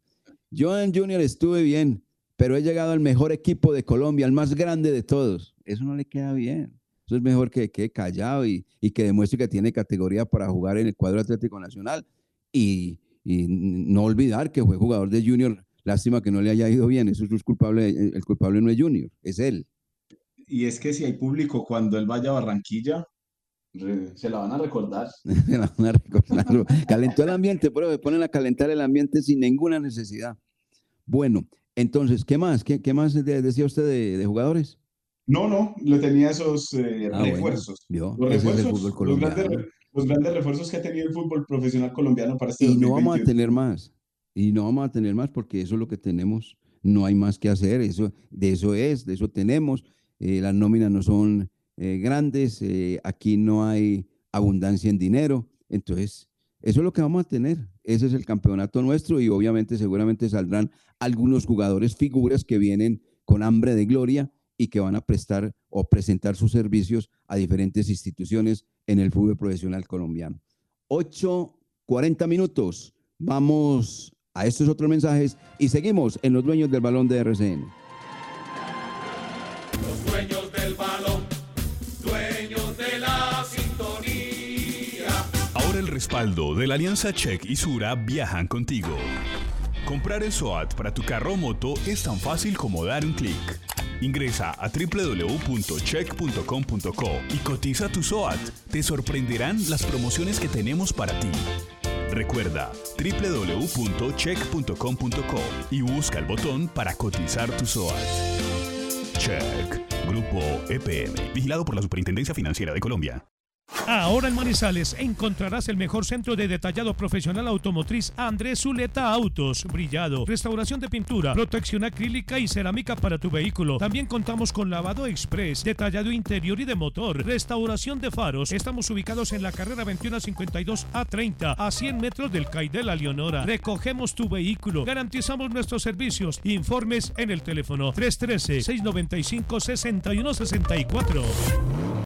Yo en Junior estuve bien, pero he llegado al mejor equipo de Colombia, al más grande de todos. Eso no le queda bien. Eso es mejor que quede callado y, que demuestre que tiene categoría para jugar en el cuadro Atlético Nacional. Y, no olvidar que fue jugador de Junior. Lástima que no le haya ido bien. Eso es culpable. El culpable no es Junior, es él. Y es que si hay público cuando él vaya a Barranquilla, se la van a recordar. se la van a recordar. Calentó el ambiente, pero se ponen a calentar el ambiente sin ninguna necesidad. Bueno, entonces, ¿qué más? ¿Qué, más decía usted de, jugadores? No, no, le tenía esos eh, ah, refuerzos. los refuerzos, los grandes, refuerzos que ha tenido el fútbol profesional colombiano para este Y no vamos a tener más. Y no vamos a tener más porque eso es lo que tenemos. No hay más que hacer. Eso, de eso es, de eso tenemos. Eh, las nóminas no son eh, grandes. aquí no hay abundancia en dinero. Entonces, eso es lo que vamos a tener. Ese es el campeonato nuestro y obviamente seguramente saldrán algunos jugadores figuras que vienen con hambre de gloria y que van a prestar o presentar sus servicios a diferentes instituciones en el fútbol profesional colombiano. 8.40 minutos. Vamos a estos otros mensajes y seguimos en los dueños del balón de RCN. Respaldo de la Alianza Check y Sura viajan contigo. Comprar el SOAT para tu carro o moto es tan fácil como dar un clic. Ingresa a www.check.com.co y cotiza tu SOAT. Te sorprenderán las promociones que tenemos para ti. Recuerda www.check.com.co y busca el botón para cotizar tu SOAT. Check. Grupo EPM. Vigilado por la Superintendencia Financiera de Colombia. Ahora en Manizales encontrarás el mejor centro de detallado profesional automotriz Andrés Zuleta Autos, brillado, restauración de pintura, protección acrílica y cerámica para tu vehículo. También contamos con lavado express, detallado interior y de motor, restauración de faros. Estamos ubicados en la carrera 2152 a 30, a 100 metros del CAI de la Leonora. Recogemos tu vehículo, garantizamos nuestros servicios. Informes en el teléfono 313-695-6164.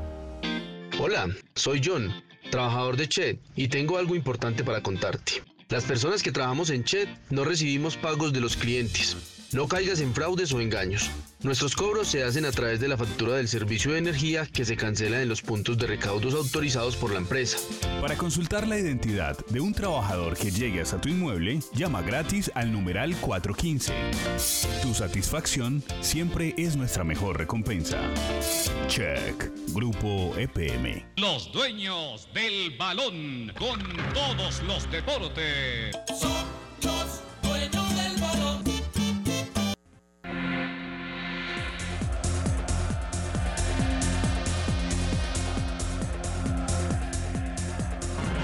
Hola, soy John, trabajador de Chet, y tengo algo importante para contarte. Las personas que trabajamos en Chet no recibimos pagos de los clientes. No caigas en fraudes o engaños. Nuestros cobros se hacen a través de la factura del servicio de energía que se cancela en los puntos de recaudos autorizados por la empresa. Para consultar la identidad de un trabajador que llegue hasta tu inmueble, llama gratis al numeral 415. Tu satisfacción siempre es nuestra mejor recompensa. Check. Grupo EPM. Los dueños del balón con todos los deportes. Son los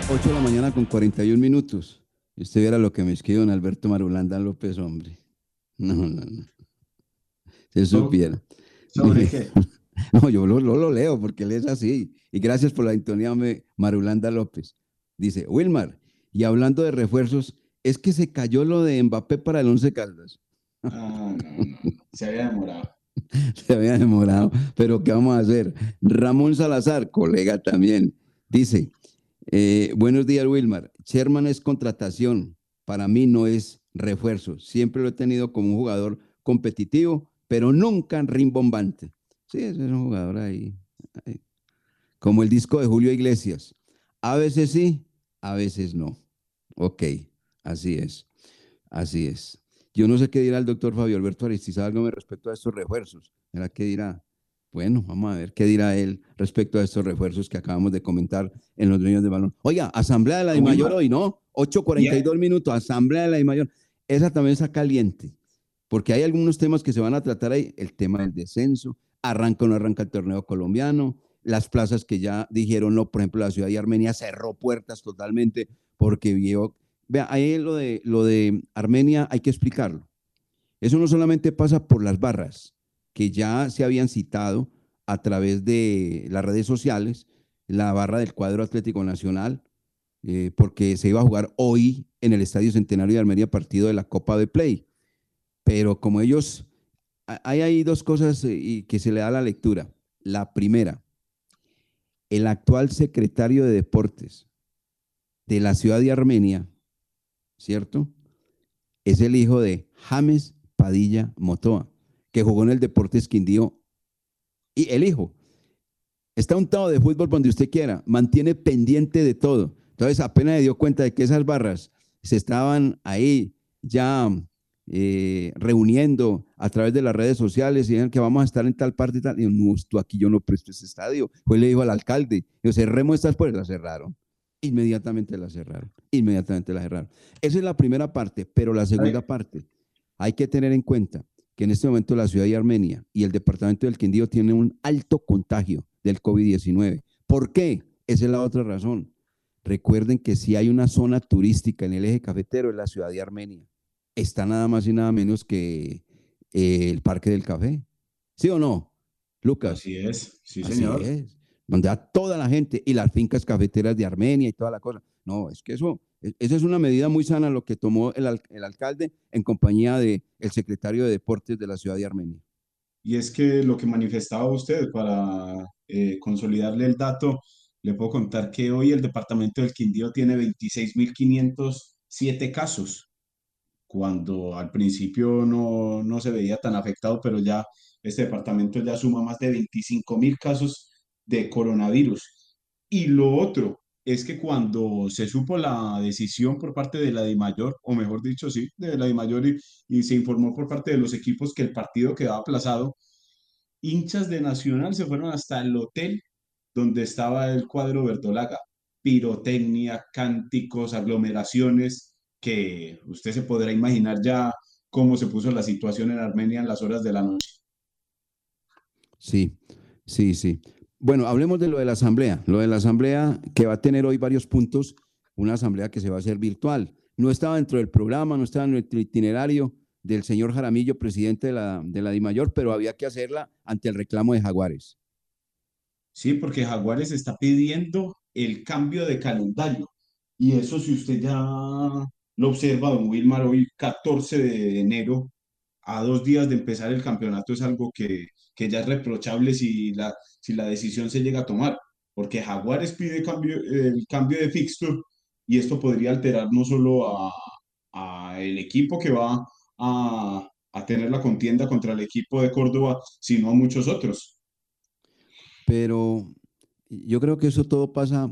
8 de la mañana con 41 minutos. Y usted viera lo que me escribió don Alberto Marulanda López, hombre. No, no, no. Se supiera. ¿Sobre qué? No, yo lo, lo, lo leo porque él es así. Y gracias por la intonía, me- Marulanda López. Dice, Wilmar, y hablando de refuerzos, es que se cayó lo de Mbappé para el Once Caldas. Ah, no, no. Se había demorado. Se había demorado, pero ¿qué vamos a hacer? Ramón Salazar, colega también, dice, eh, buenos días Wilmar, Sherman es contratación, para mí no es refuerzo, siempre lo he tenido como un jugador competitivo, pero nunca rimbombante. Sí, es un jugador ahí, como el disco de Julio Iglesias, a veces sí, a veces no. Ok, así es, así es. Yo no sé qué dirá el doctor Fabio Alberto Aristizábal respecto a estos refuerzos. ¿Será qué dirá? Bueno, vamos a ver qué dirá él respecto a estos refuerzos que acabamos de comentar en los dueños de balón. Oiga, Asamblea de la DIMAYOR hoy, ¿no? 8.42 minutos, Asamblea de la DIMAYOR. Esa también está caliente, porque hay algunos temas que se van a tratar ahí. El tema del descenso, arranca o no arranca el torneo colombiano, las plazas que ya dijeron no, por ejemplo, la ciudad de Armenia cerró puertas totalmente porque vio Vea, ahí lo de, lo de Armenia hay que explicarlo. Eso no solamente pasa por las barras, que ya se habían citado a través de las redes sociales, la barra del cuadro Atlético Nacional, eh, porque se iba a jugar hoy en el Estadio Centenario de Armenia partido de la Copa de Play. Pero como ellos, ha- hay ahí dos cosas eh, que se le da la lectura. La primera, el actual secretario de Deportes de la ciudad de Armenia, ¿cierto? Es el hijo de James Padilla Motoa, que jugó en el Deportes Quindío. Y el hijo está untado de fútbol donde usted quiera, mantiene pendiente de todo. Entonces apenas se dio cuenta de que esas barras se estaban ahí ya eh, reuniendo a través de las redes sociales y dijeron que vamos a estar en tal parte y tal. Y yo, no, esto aquí yo no presto ese estadio. Pues le dijo al alcalde, yo cerremos estas puertas, las cerraron. Inmediatamente la cerraron, inmediatamente la cerraron. Esa es la primera parte, pero la segunda parte, hay que tener en cuenta que en este momento la ciudad de Armenia y el departamento del Quindío tienen un alto contagio del COVID-19. ¿Por qué? Esa es la otra razón. Recuerden que si hay una zona turística en el eje cafetero, es la ciudad de Armenia. Está nada más y nada menos que eh, el Parque del Café. ¿Sí o no, Lucas? Así es, sí, Así señor. es. Donde a toda la gente y las fincas cafeteras de Armenia y toda la cosa. No, es que eso, esa es una medida muy sana lo que tomó el alcalde en compañía del el secretario de Deportes de la ciudad de Armenia. Y es que lo que manifestaba usted, para eh, consolidarle el dato, le puedo contar que hoy el departamento del Quindío tiene 26.507 casos, cuando al principio no, no se veía tan afectado, pero ya este departamento ya suma más de 25.000 casos de coronavirus. Y lo otro es que cuando se supo la decisión por parte de la DIMAYOR, o mejor dicho, sí, de la DIMAYOR, y, y se informó por parte de los equipos que el partido quedaba aplazado, hinchas de Nacional se fueron hasta el hotel donde estaba el cuadro verdolaga. Pirotecnia, cánticos, aglomeraciones, que usted se podrá imaginar ya cómo se puso la situación en Armenia en las horas de la noche. Sí, sí, sí. Bueno, hablemos de lo de la asamblea. Lo de la asamblea que va a tener hoy varios puntos, una asamblea que se va a hacer virtual. No estaba dentro del programa, no estaba en el itinerario del señor Jaramillo, presidente de la, de la DIMAYOR, pero había que hacerla ante el reclamo de Jaguares. Sí, porque Jaguares está pidiendo el cambio de calendario. Y eso, si usted ya lo observa, don Wilmar, hoy 14 de enero, a dos días de empezar el campeonato, es algo que, que ya es reprochable si la, si la decisión se llega a tomar. Porque Jaguares pide cambio, el cambio de fixture y esto podría alterar no solo a, a el equipo que va a, a tener la contienda contra el equipo de Córdoba, sino a muchos otros. Pero yo creo que eso todo pasa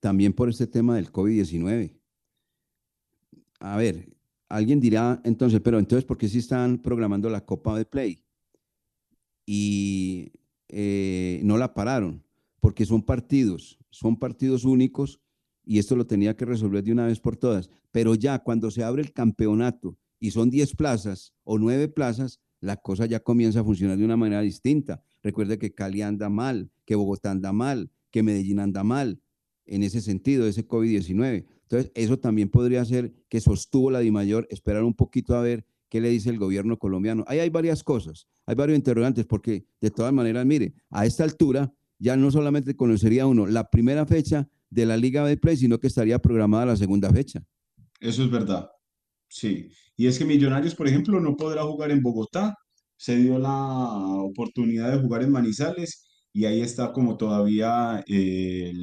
también por este tema del COVID-19. A ver, alguien dirá entonces, pero entonces, ¿por qué sí están programando la Copa de Play? Y eh, no la pararon, porque son partidos, son partidos únicos y esto lo tenía que resolver de una vez por todas. Pero ya cuando se abre el campeonato y son 10 plazas o 9 plazas, la cosa ya comienza a funcionar de una manera distinta. Recuerde que Cali anda mal, que Bogotá anda mal, que Medellín anda mal, en ese sentido, ese COVID-19. Entonces, eso también podría ser que sostuvo la DIMAYOR, esperar un poquito a ver qué le dice el gobierno colombiano. Ahí hay varias cosas, hay varios interrogantes, porque de todas maneras, mire, a esta altura ya no solamente conocería uno la primera fecha de la Liga de Play, sino que estaría programada la segunda fecha. Eso es verdad. Sí. Y es que Millonarios, por ejemplo, no podrá jugar en Bogotá. Se dio la oportunidad de jugar en Manizales y ahí está como todavía, eh,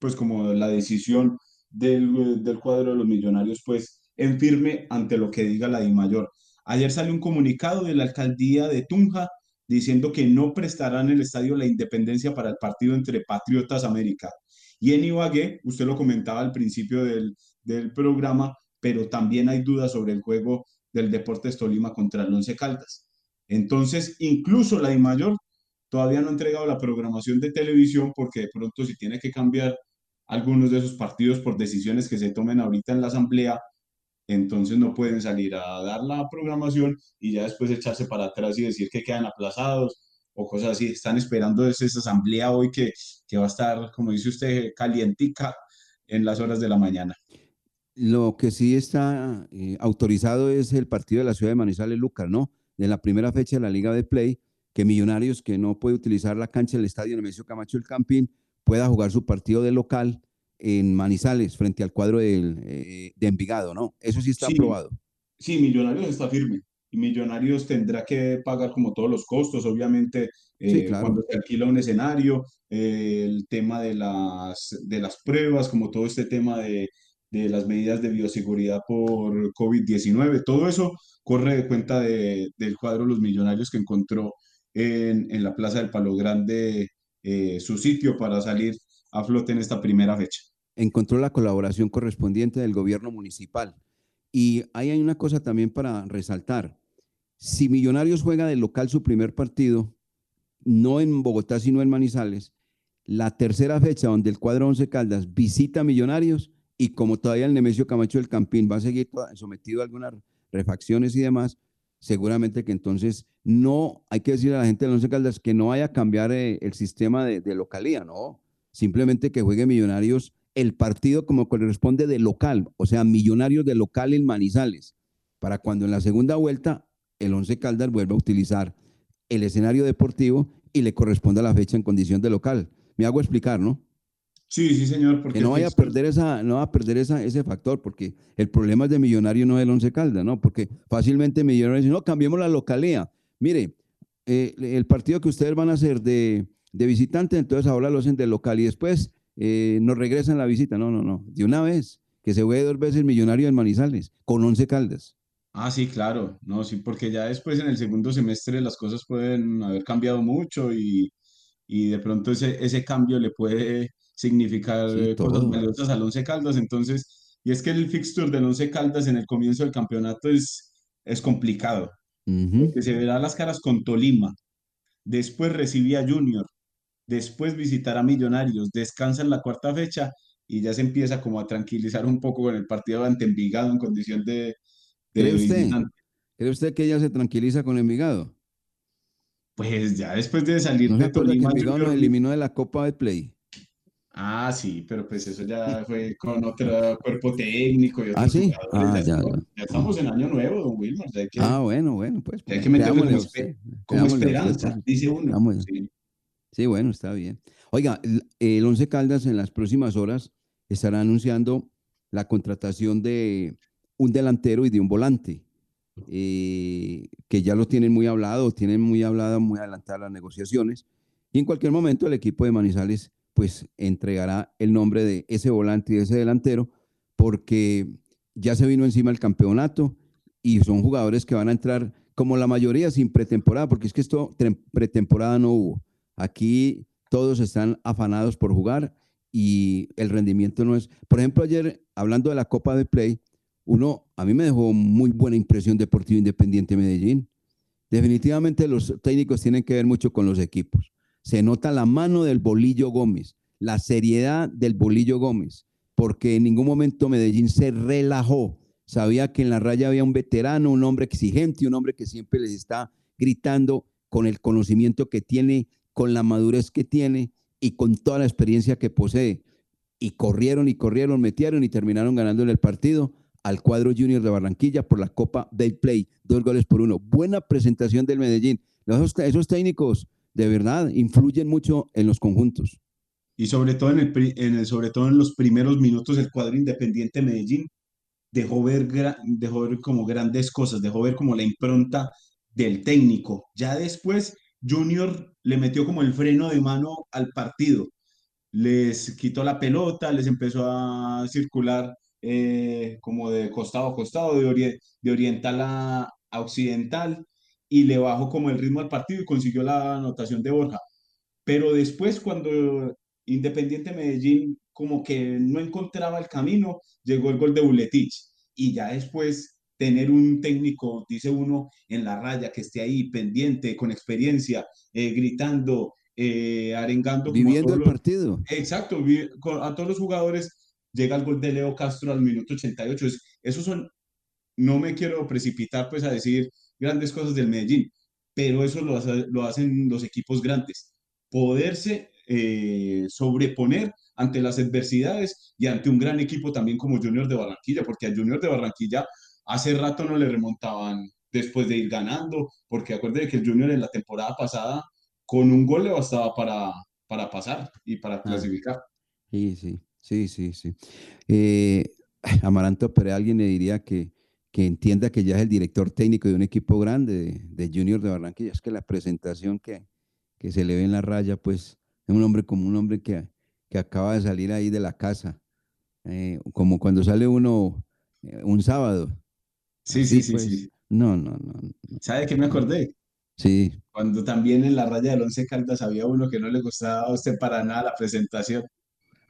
pues como la decisión del, del cuadro de los Millonarios, pues en firme ante lo que diga la DIMAYOR. Ayer salió un comunicado de la alcaldía de Tunja diciendo que no prestarán el estadio La Independencia para el partido entre Patriotas América. Y en Ibagué, usted lo comentaba al principio del, del programa, pero también hay dudas sobre el juego del Deportes Tolima contra el Once Caldas. Entonces, incluso la DIMAYOR todavía no ha entregado la programación de televisión porque de pronto si tiene que cambiar algunos de esos partidos por decisiones que se tomen ahorita en la asamblea, entonces no pueden salir a dar la programación y ya después echarse para atrás y decir que quedan aplazados o cosas así. Están esperando esa asamblea hoy que, que va a estar, como dice usted, calientica en las horas de la mañana. Lo que sí está eh, autorizado es el partido de la ciudad de Manizales, Lucas, ¿no? De la primera fecha de la Liga de Play, que Millonarios, que no puede utilizar la cancha del estadio Nemesio Camacho el Campín, pueda jugar su partido de local en Manizales frente al cuadro del, eh, de Envigado, ¿no? Eso sí está Sí. aprobado. Sí, Millonarios está firme y Millonarios tendrá que pagar como todos los costos, obviamente, Sí, eh, claro. cuando se alquila un escenario, eh, el tema de las, de las pruebas, como todo este tema de, de las medidas de bioseguridad por COVID-19, todo eso corre de cuenta de- del cuadro Los Millonarios que encontró en, en la Plaza del Palo Grande eh, su sitio para salir a flote en esta primera fecha. encontró la colaboración correspondiente del gobierno municipal. Y ahí hay una cosa también para resaltar. Si Millonarios juega de local su primer partido, no en Bogotá, sino en Manizales, la tercera fecha donde el cuadro Once Caldas visita Millonarios y como todavía el Nemesio Camacho del Campín va a seguir sometido a algunas refacciones y demás, seguramente que entonces no, hay que decirle a la gente del Once Caldas que no vaya a cambiar eh, el sistema de, de localía, ¿no? simplemente que juegue Millonarios el partido como corresponde de local, o sea, Millonarios de local en Manizales, para cuando en la segunda vuelta el Once Caldas vuelva a utilizar el escenario deportivo y le corresponda la fecha en condición de local. Me hago explicar, ¿no? Sí, sí, señor. Porque que no vaya a perder esa, no va a perder esa, ese factor, porque el problema es de Millonario, no del Once Caldas, ¿no? Porque fácilmente Millonario dice, no, cambiemos la localía. Mire, eh, el partido que ustedes van a hacer de, de visitante, entonces ahora lo hacen de local y después eh, nos regresan la visita. No, no, no. De una vez, que se juegue dos veces Millonario en Manizales, con Once Caldas. Ah, sí, claro, no, sí, porque ya después en el segundo semestre las cosas pueden haber cambiado mucho y, y de pronto ese, ese cambio le puede significar eh, cosas valiosas al Once Caldas. Entonces, y es que el fixture del Once Caldas en el comienzo del campeonato es, es complicado, se verá las caras con Tolima, después recibía Junior, después visitará Millonarios, descansa en la cuarta fecha y ya se empieza como a tranquilizar un poco con el partido ante Envigado en condición de, ¿Cree usted, ¿Cree usted que ella se tranquiliza con Envigado? Pues ya después de salir de Tolima. Que Envigado nos eliminó de la Copa de Play. Ah, sí, pero pues eso ya fue con otro cuerpo técnico y otros ah, ¿sí? Ah, ya, ya, estamos en año nuevo, don Wilmer. ah, bueno, bueno, pues. Hay que meterle como, esperanza, dice uno. Sí. sí. bueno, está bien. Oiga, el Once Caldas en las próximas horas estará anunciando la contratación de un delantero y de un volante, eh, que ya lo tienen muy hablado, tienen muy hablado, muy adelantadas las negociaciones, y en cualquier momento el equipo de Manizales pues entregará el nombre de ese volante y de ese delantero, porque ya se vino encima el campeonato y son jugadores que van a entrar como la mayoría sin pretemporada, porque es que esto pretemporada no hubo. Aquí todos están afanados por jugar y el rendimiento no es. Por ejemplo, ayer, hablando de la Copa de Play, uno, a mí me dejó muy buena impresión Deportivo Independiente Medellín. Definitivamente los técnicos tienen que ver mucho con los equipos. Se nota la mano del Bolillo Gómez, la seriedad del Bolillo Gómez, porque en ningún momento Medellín se relajó. Sabía que en la raya había un veterano, un hombre exigente, un hombre que siempre les está gritando con el conocimiento que tiene, con la madurez que tiene y con toda la experiencia que posee. Y corrieron y corrieron, metieron y terminaron ganando el partido al cuadro junior de Barranquilla por la Copa del Play, dos goles por uno. Buena presentación del Medellín. Esos, técnicos de verdad influyen mucho en los conjuntos. Y sobre todo en, el, sobre todo en los primeros minutos el cuadro Independiente Medellín dejó ver, dejó ver como grandes cosas, dejó ver como la impronta del técnico. Ya después Junior le metió como el freno de mano al partido. Les quitó la pelota, les empezó a circular eh, como de costado a costado, de, de oriental a, occidental, y le bajó como el ritmo al partido y consiguió la anotación de Borja. Pero después, cuando Independiente Medellín como que no encontraba el camino, llegó el gol de Buletich. Y ya después tener un técnico, dice uno, en la raya, que esté ahí pendiente, con experiencia, eh, gritando, eh, arengando. Viviendo el partido. Exacto, a todos los jugadores llega el gol de Leo Castro al minuto 88. esos son, no me quiero precipitar pues a decir grandes cosas del Medellín, pero eso lo, lo hacen los equipos grandes. Poderse eh, sobreponer ante las adversidades y ante un gran equipo también como Junior de Barranquilla, porque a Junior de Barranquilla hace rato no le remontaban después de ir ganando, porque acuérdense que el Junior en la temporada pasada con un gol le bastaba para, para pasar y para ah. clasificar. Sí, sí. Sí, sí, sí. Eh, Amaranto, pero alguien le diría que, que entienda que ya es el director técnico de un equipo grande de, Junior de Barranquilla. Es que la presentación que, que, se le ve en la raya, pues es un hombre como un hombre que, que acaba de salir ahí de la casa. Eh, como cuando sale uno eh, un sábado. Sí, sí, sí, pues, sí. No, no, no, ¿Sabe qué me acordé? Sí. Cuando también en la raya del Once Caldas había uno que no le gustaba a usted para nada la presentación.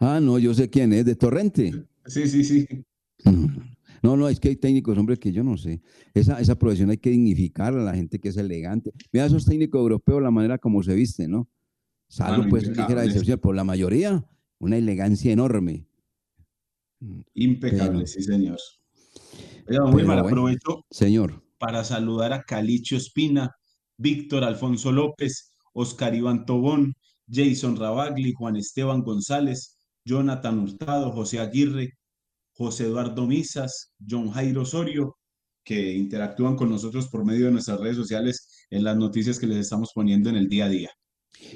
Ah, no, yo sé quién es, de Torrente. Sí, sí, sí. No, no, es que hay técnicos, hombre, que yo no sé. Esa, esa profesión hay que dignificar a la gente que es elegante. Mira esos técnicos europeos, la manera como se visten, ¿no? Salvo, pues, ligera excepción, por la mayoría, una elegancia enorme. Impecable, sí, señor. muy mal, aprovecho señor. para saludar a Calicho Espina, Víctor Alfonso López, Oscar Iván Tobón, Jason Rabagli, Juan Esteban González, Jonathan Hurtado, José Aguirre, José Eduardo Misas, John Jairo Osorio, que interactúan con nosotros por medio de nuestras redes sociales en las noticias que les estamos poniendo en el día a día.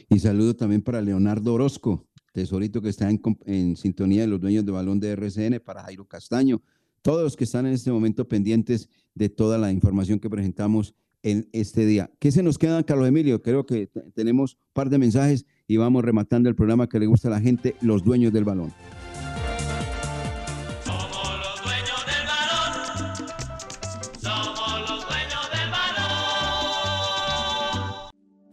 Y saludo también para Leonardo Orozco, tesorito que está en, sintonía de los dueños de balón de RCN, para Jairo Castaño, todos los que están en este momento pendientes de toda la información que presentamos en este día. ¿Qué se nos queda, Carlos Emilio? Creo que tenemos un par de mensajes y vamos rematando el programa que le gusta a la gente, los dueños del balón.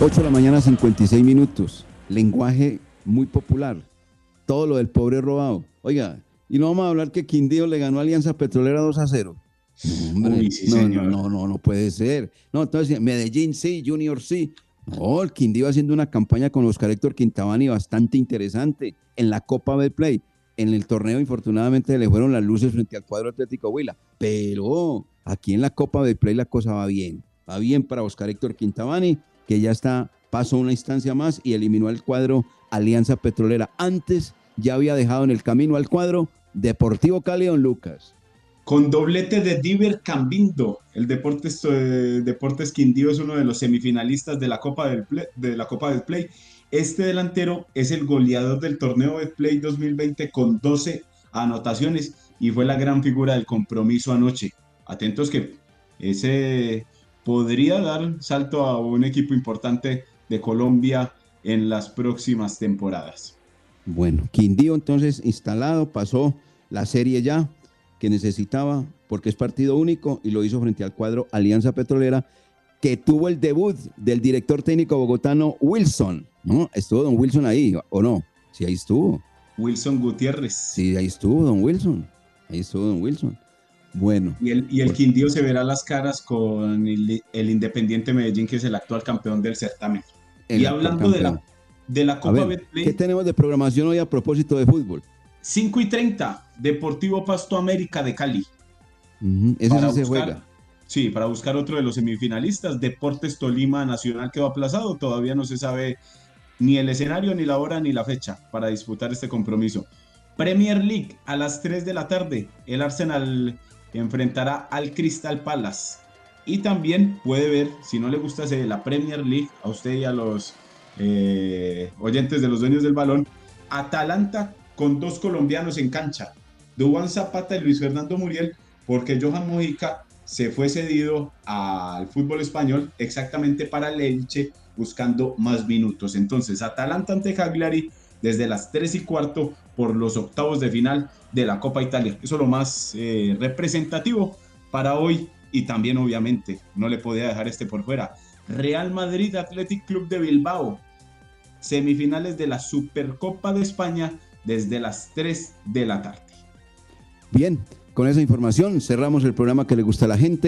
8 de la mañana, 56 minutos. Lenguaje muy popular. Todo lo del pobre robado. Oiga, y no vamos a hablar que Quindío le ganó a Alianza Petrolera 2 a 0. No, no, no, no, no puede ser. No, entonces Medellín sí, Junior sí. No, el Quindío haciendo una campaña con Oscar Héctor Quintabani bastante interesante en la Copa B Play. En el torneo, infortunadamente, le fueron las luces frente al cuadro Atlético Huila. Pero aquí en la Copa Betplay la cosa va bien. Va bien para Oscar Héctor Quintabani que ya está, pasó una instancia más y eliminó al cuadro Alianza Petrolera. Antes ya había dejado en el camino al cuadro Deportivo Cali Lucas. Con doblete de Diver Cambindo, el Deportes, eh, Deportes Quindío es uno de los semifinalistas de la Copa del de la Copa del Play. Este delantero es el goleador del torneo de Play 2020 con 12 anotaciones y fue la gran figura del compromiso anoche. Atentos que ese podría dar salto a un equipo importante de Colombia en las próximas temporadas. Bueno, Quindío entonces instalado, pasó la serie ya que necesitaba porque es partido único y lo hizo frente al cuadro Alianza Petrolera que tuvo el debut del director técnico bogotano Wilson, ¿no? Estuvo don Wilson ahí, ¿o no? Sí, ahí estuvo. Wilson Gutiérrez. Sí, ahí estuvo don Wilson. Ahí estuvo don Wilson. Bueno. Y el, y el Quindío se verá las caras con el, el, Independiente Medellín, que es el actual campeón del certamen. El y hablando de la, de la Copa Betplay. ¿Qué tenemos de programación hoy a propósito de fútbol? 5 y 30, Deportivo Pasto América de Cali. Uh -huh. Ese sí se juega. Sí, para buscar otro de los semifinalistas. Deportes Tolima Nacional quedó aplazado. Todavía no se sabe ni el escenario, ni la hora, ni la fecha para disputar este compromiso. Premier League a las 3 de la tarde. El Arsenal enfrentará al Crystal Palace. Y también puede ver, si no le gusta la Premier League, a usted y a los eh, oyentes de los dueños del balón, Atalanta con dos colombianos en cancha, Dubán Zapata y Luis Fernando Muriel, porque Johan Mojica se fue cedido al fútbol español exactamente para el Elche buscando más minutos. Entonces, Atalanta ante Cagliari desde las 3 y cuarto por los octavos de final de la Copa Italia. Eso es lo más eh, representativo para hoy y también obviamente no le podía dejar este por fuera. Real Madrid Athletic Club de Bilbao, semifinales de la Supercopa de España desde las 3 de la tarde. Bien, con esa información cerramos el programa que le gusta a la gente.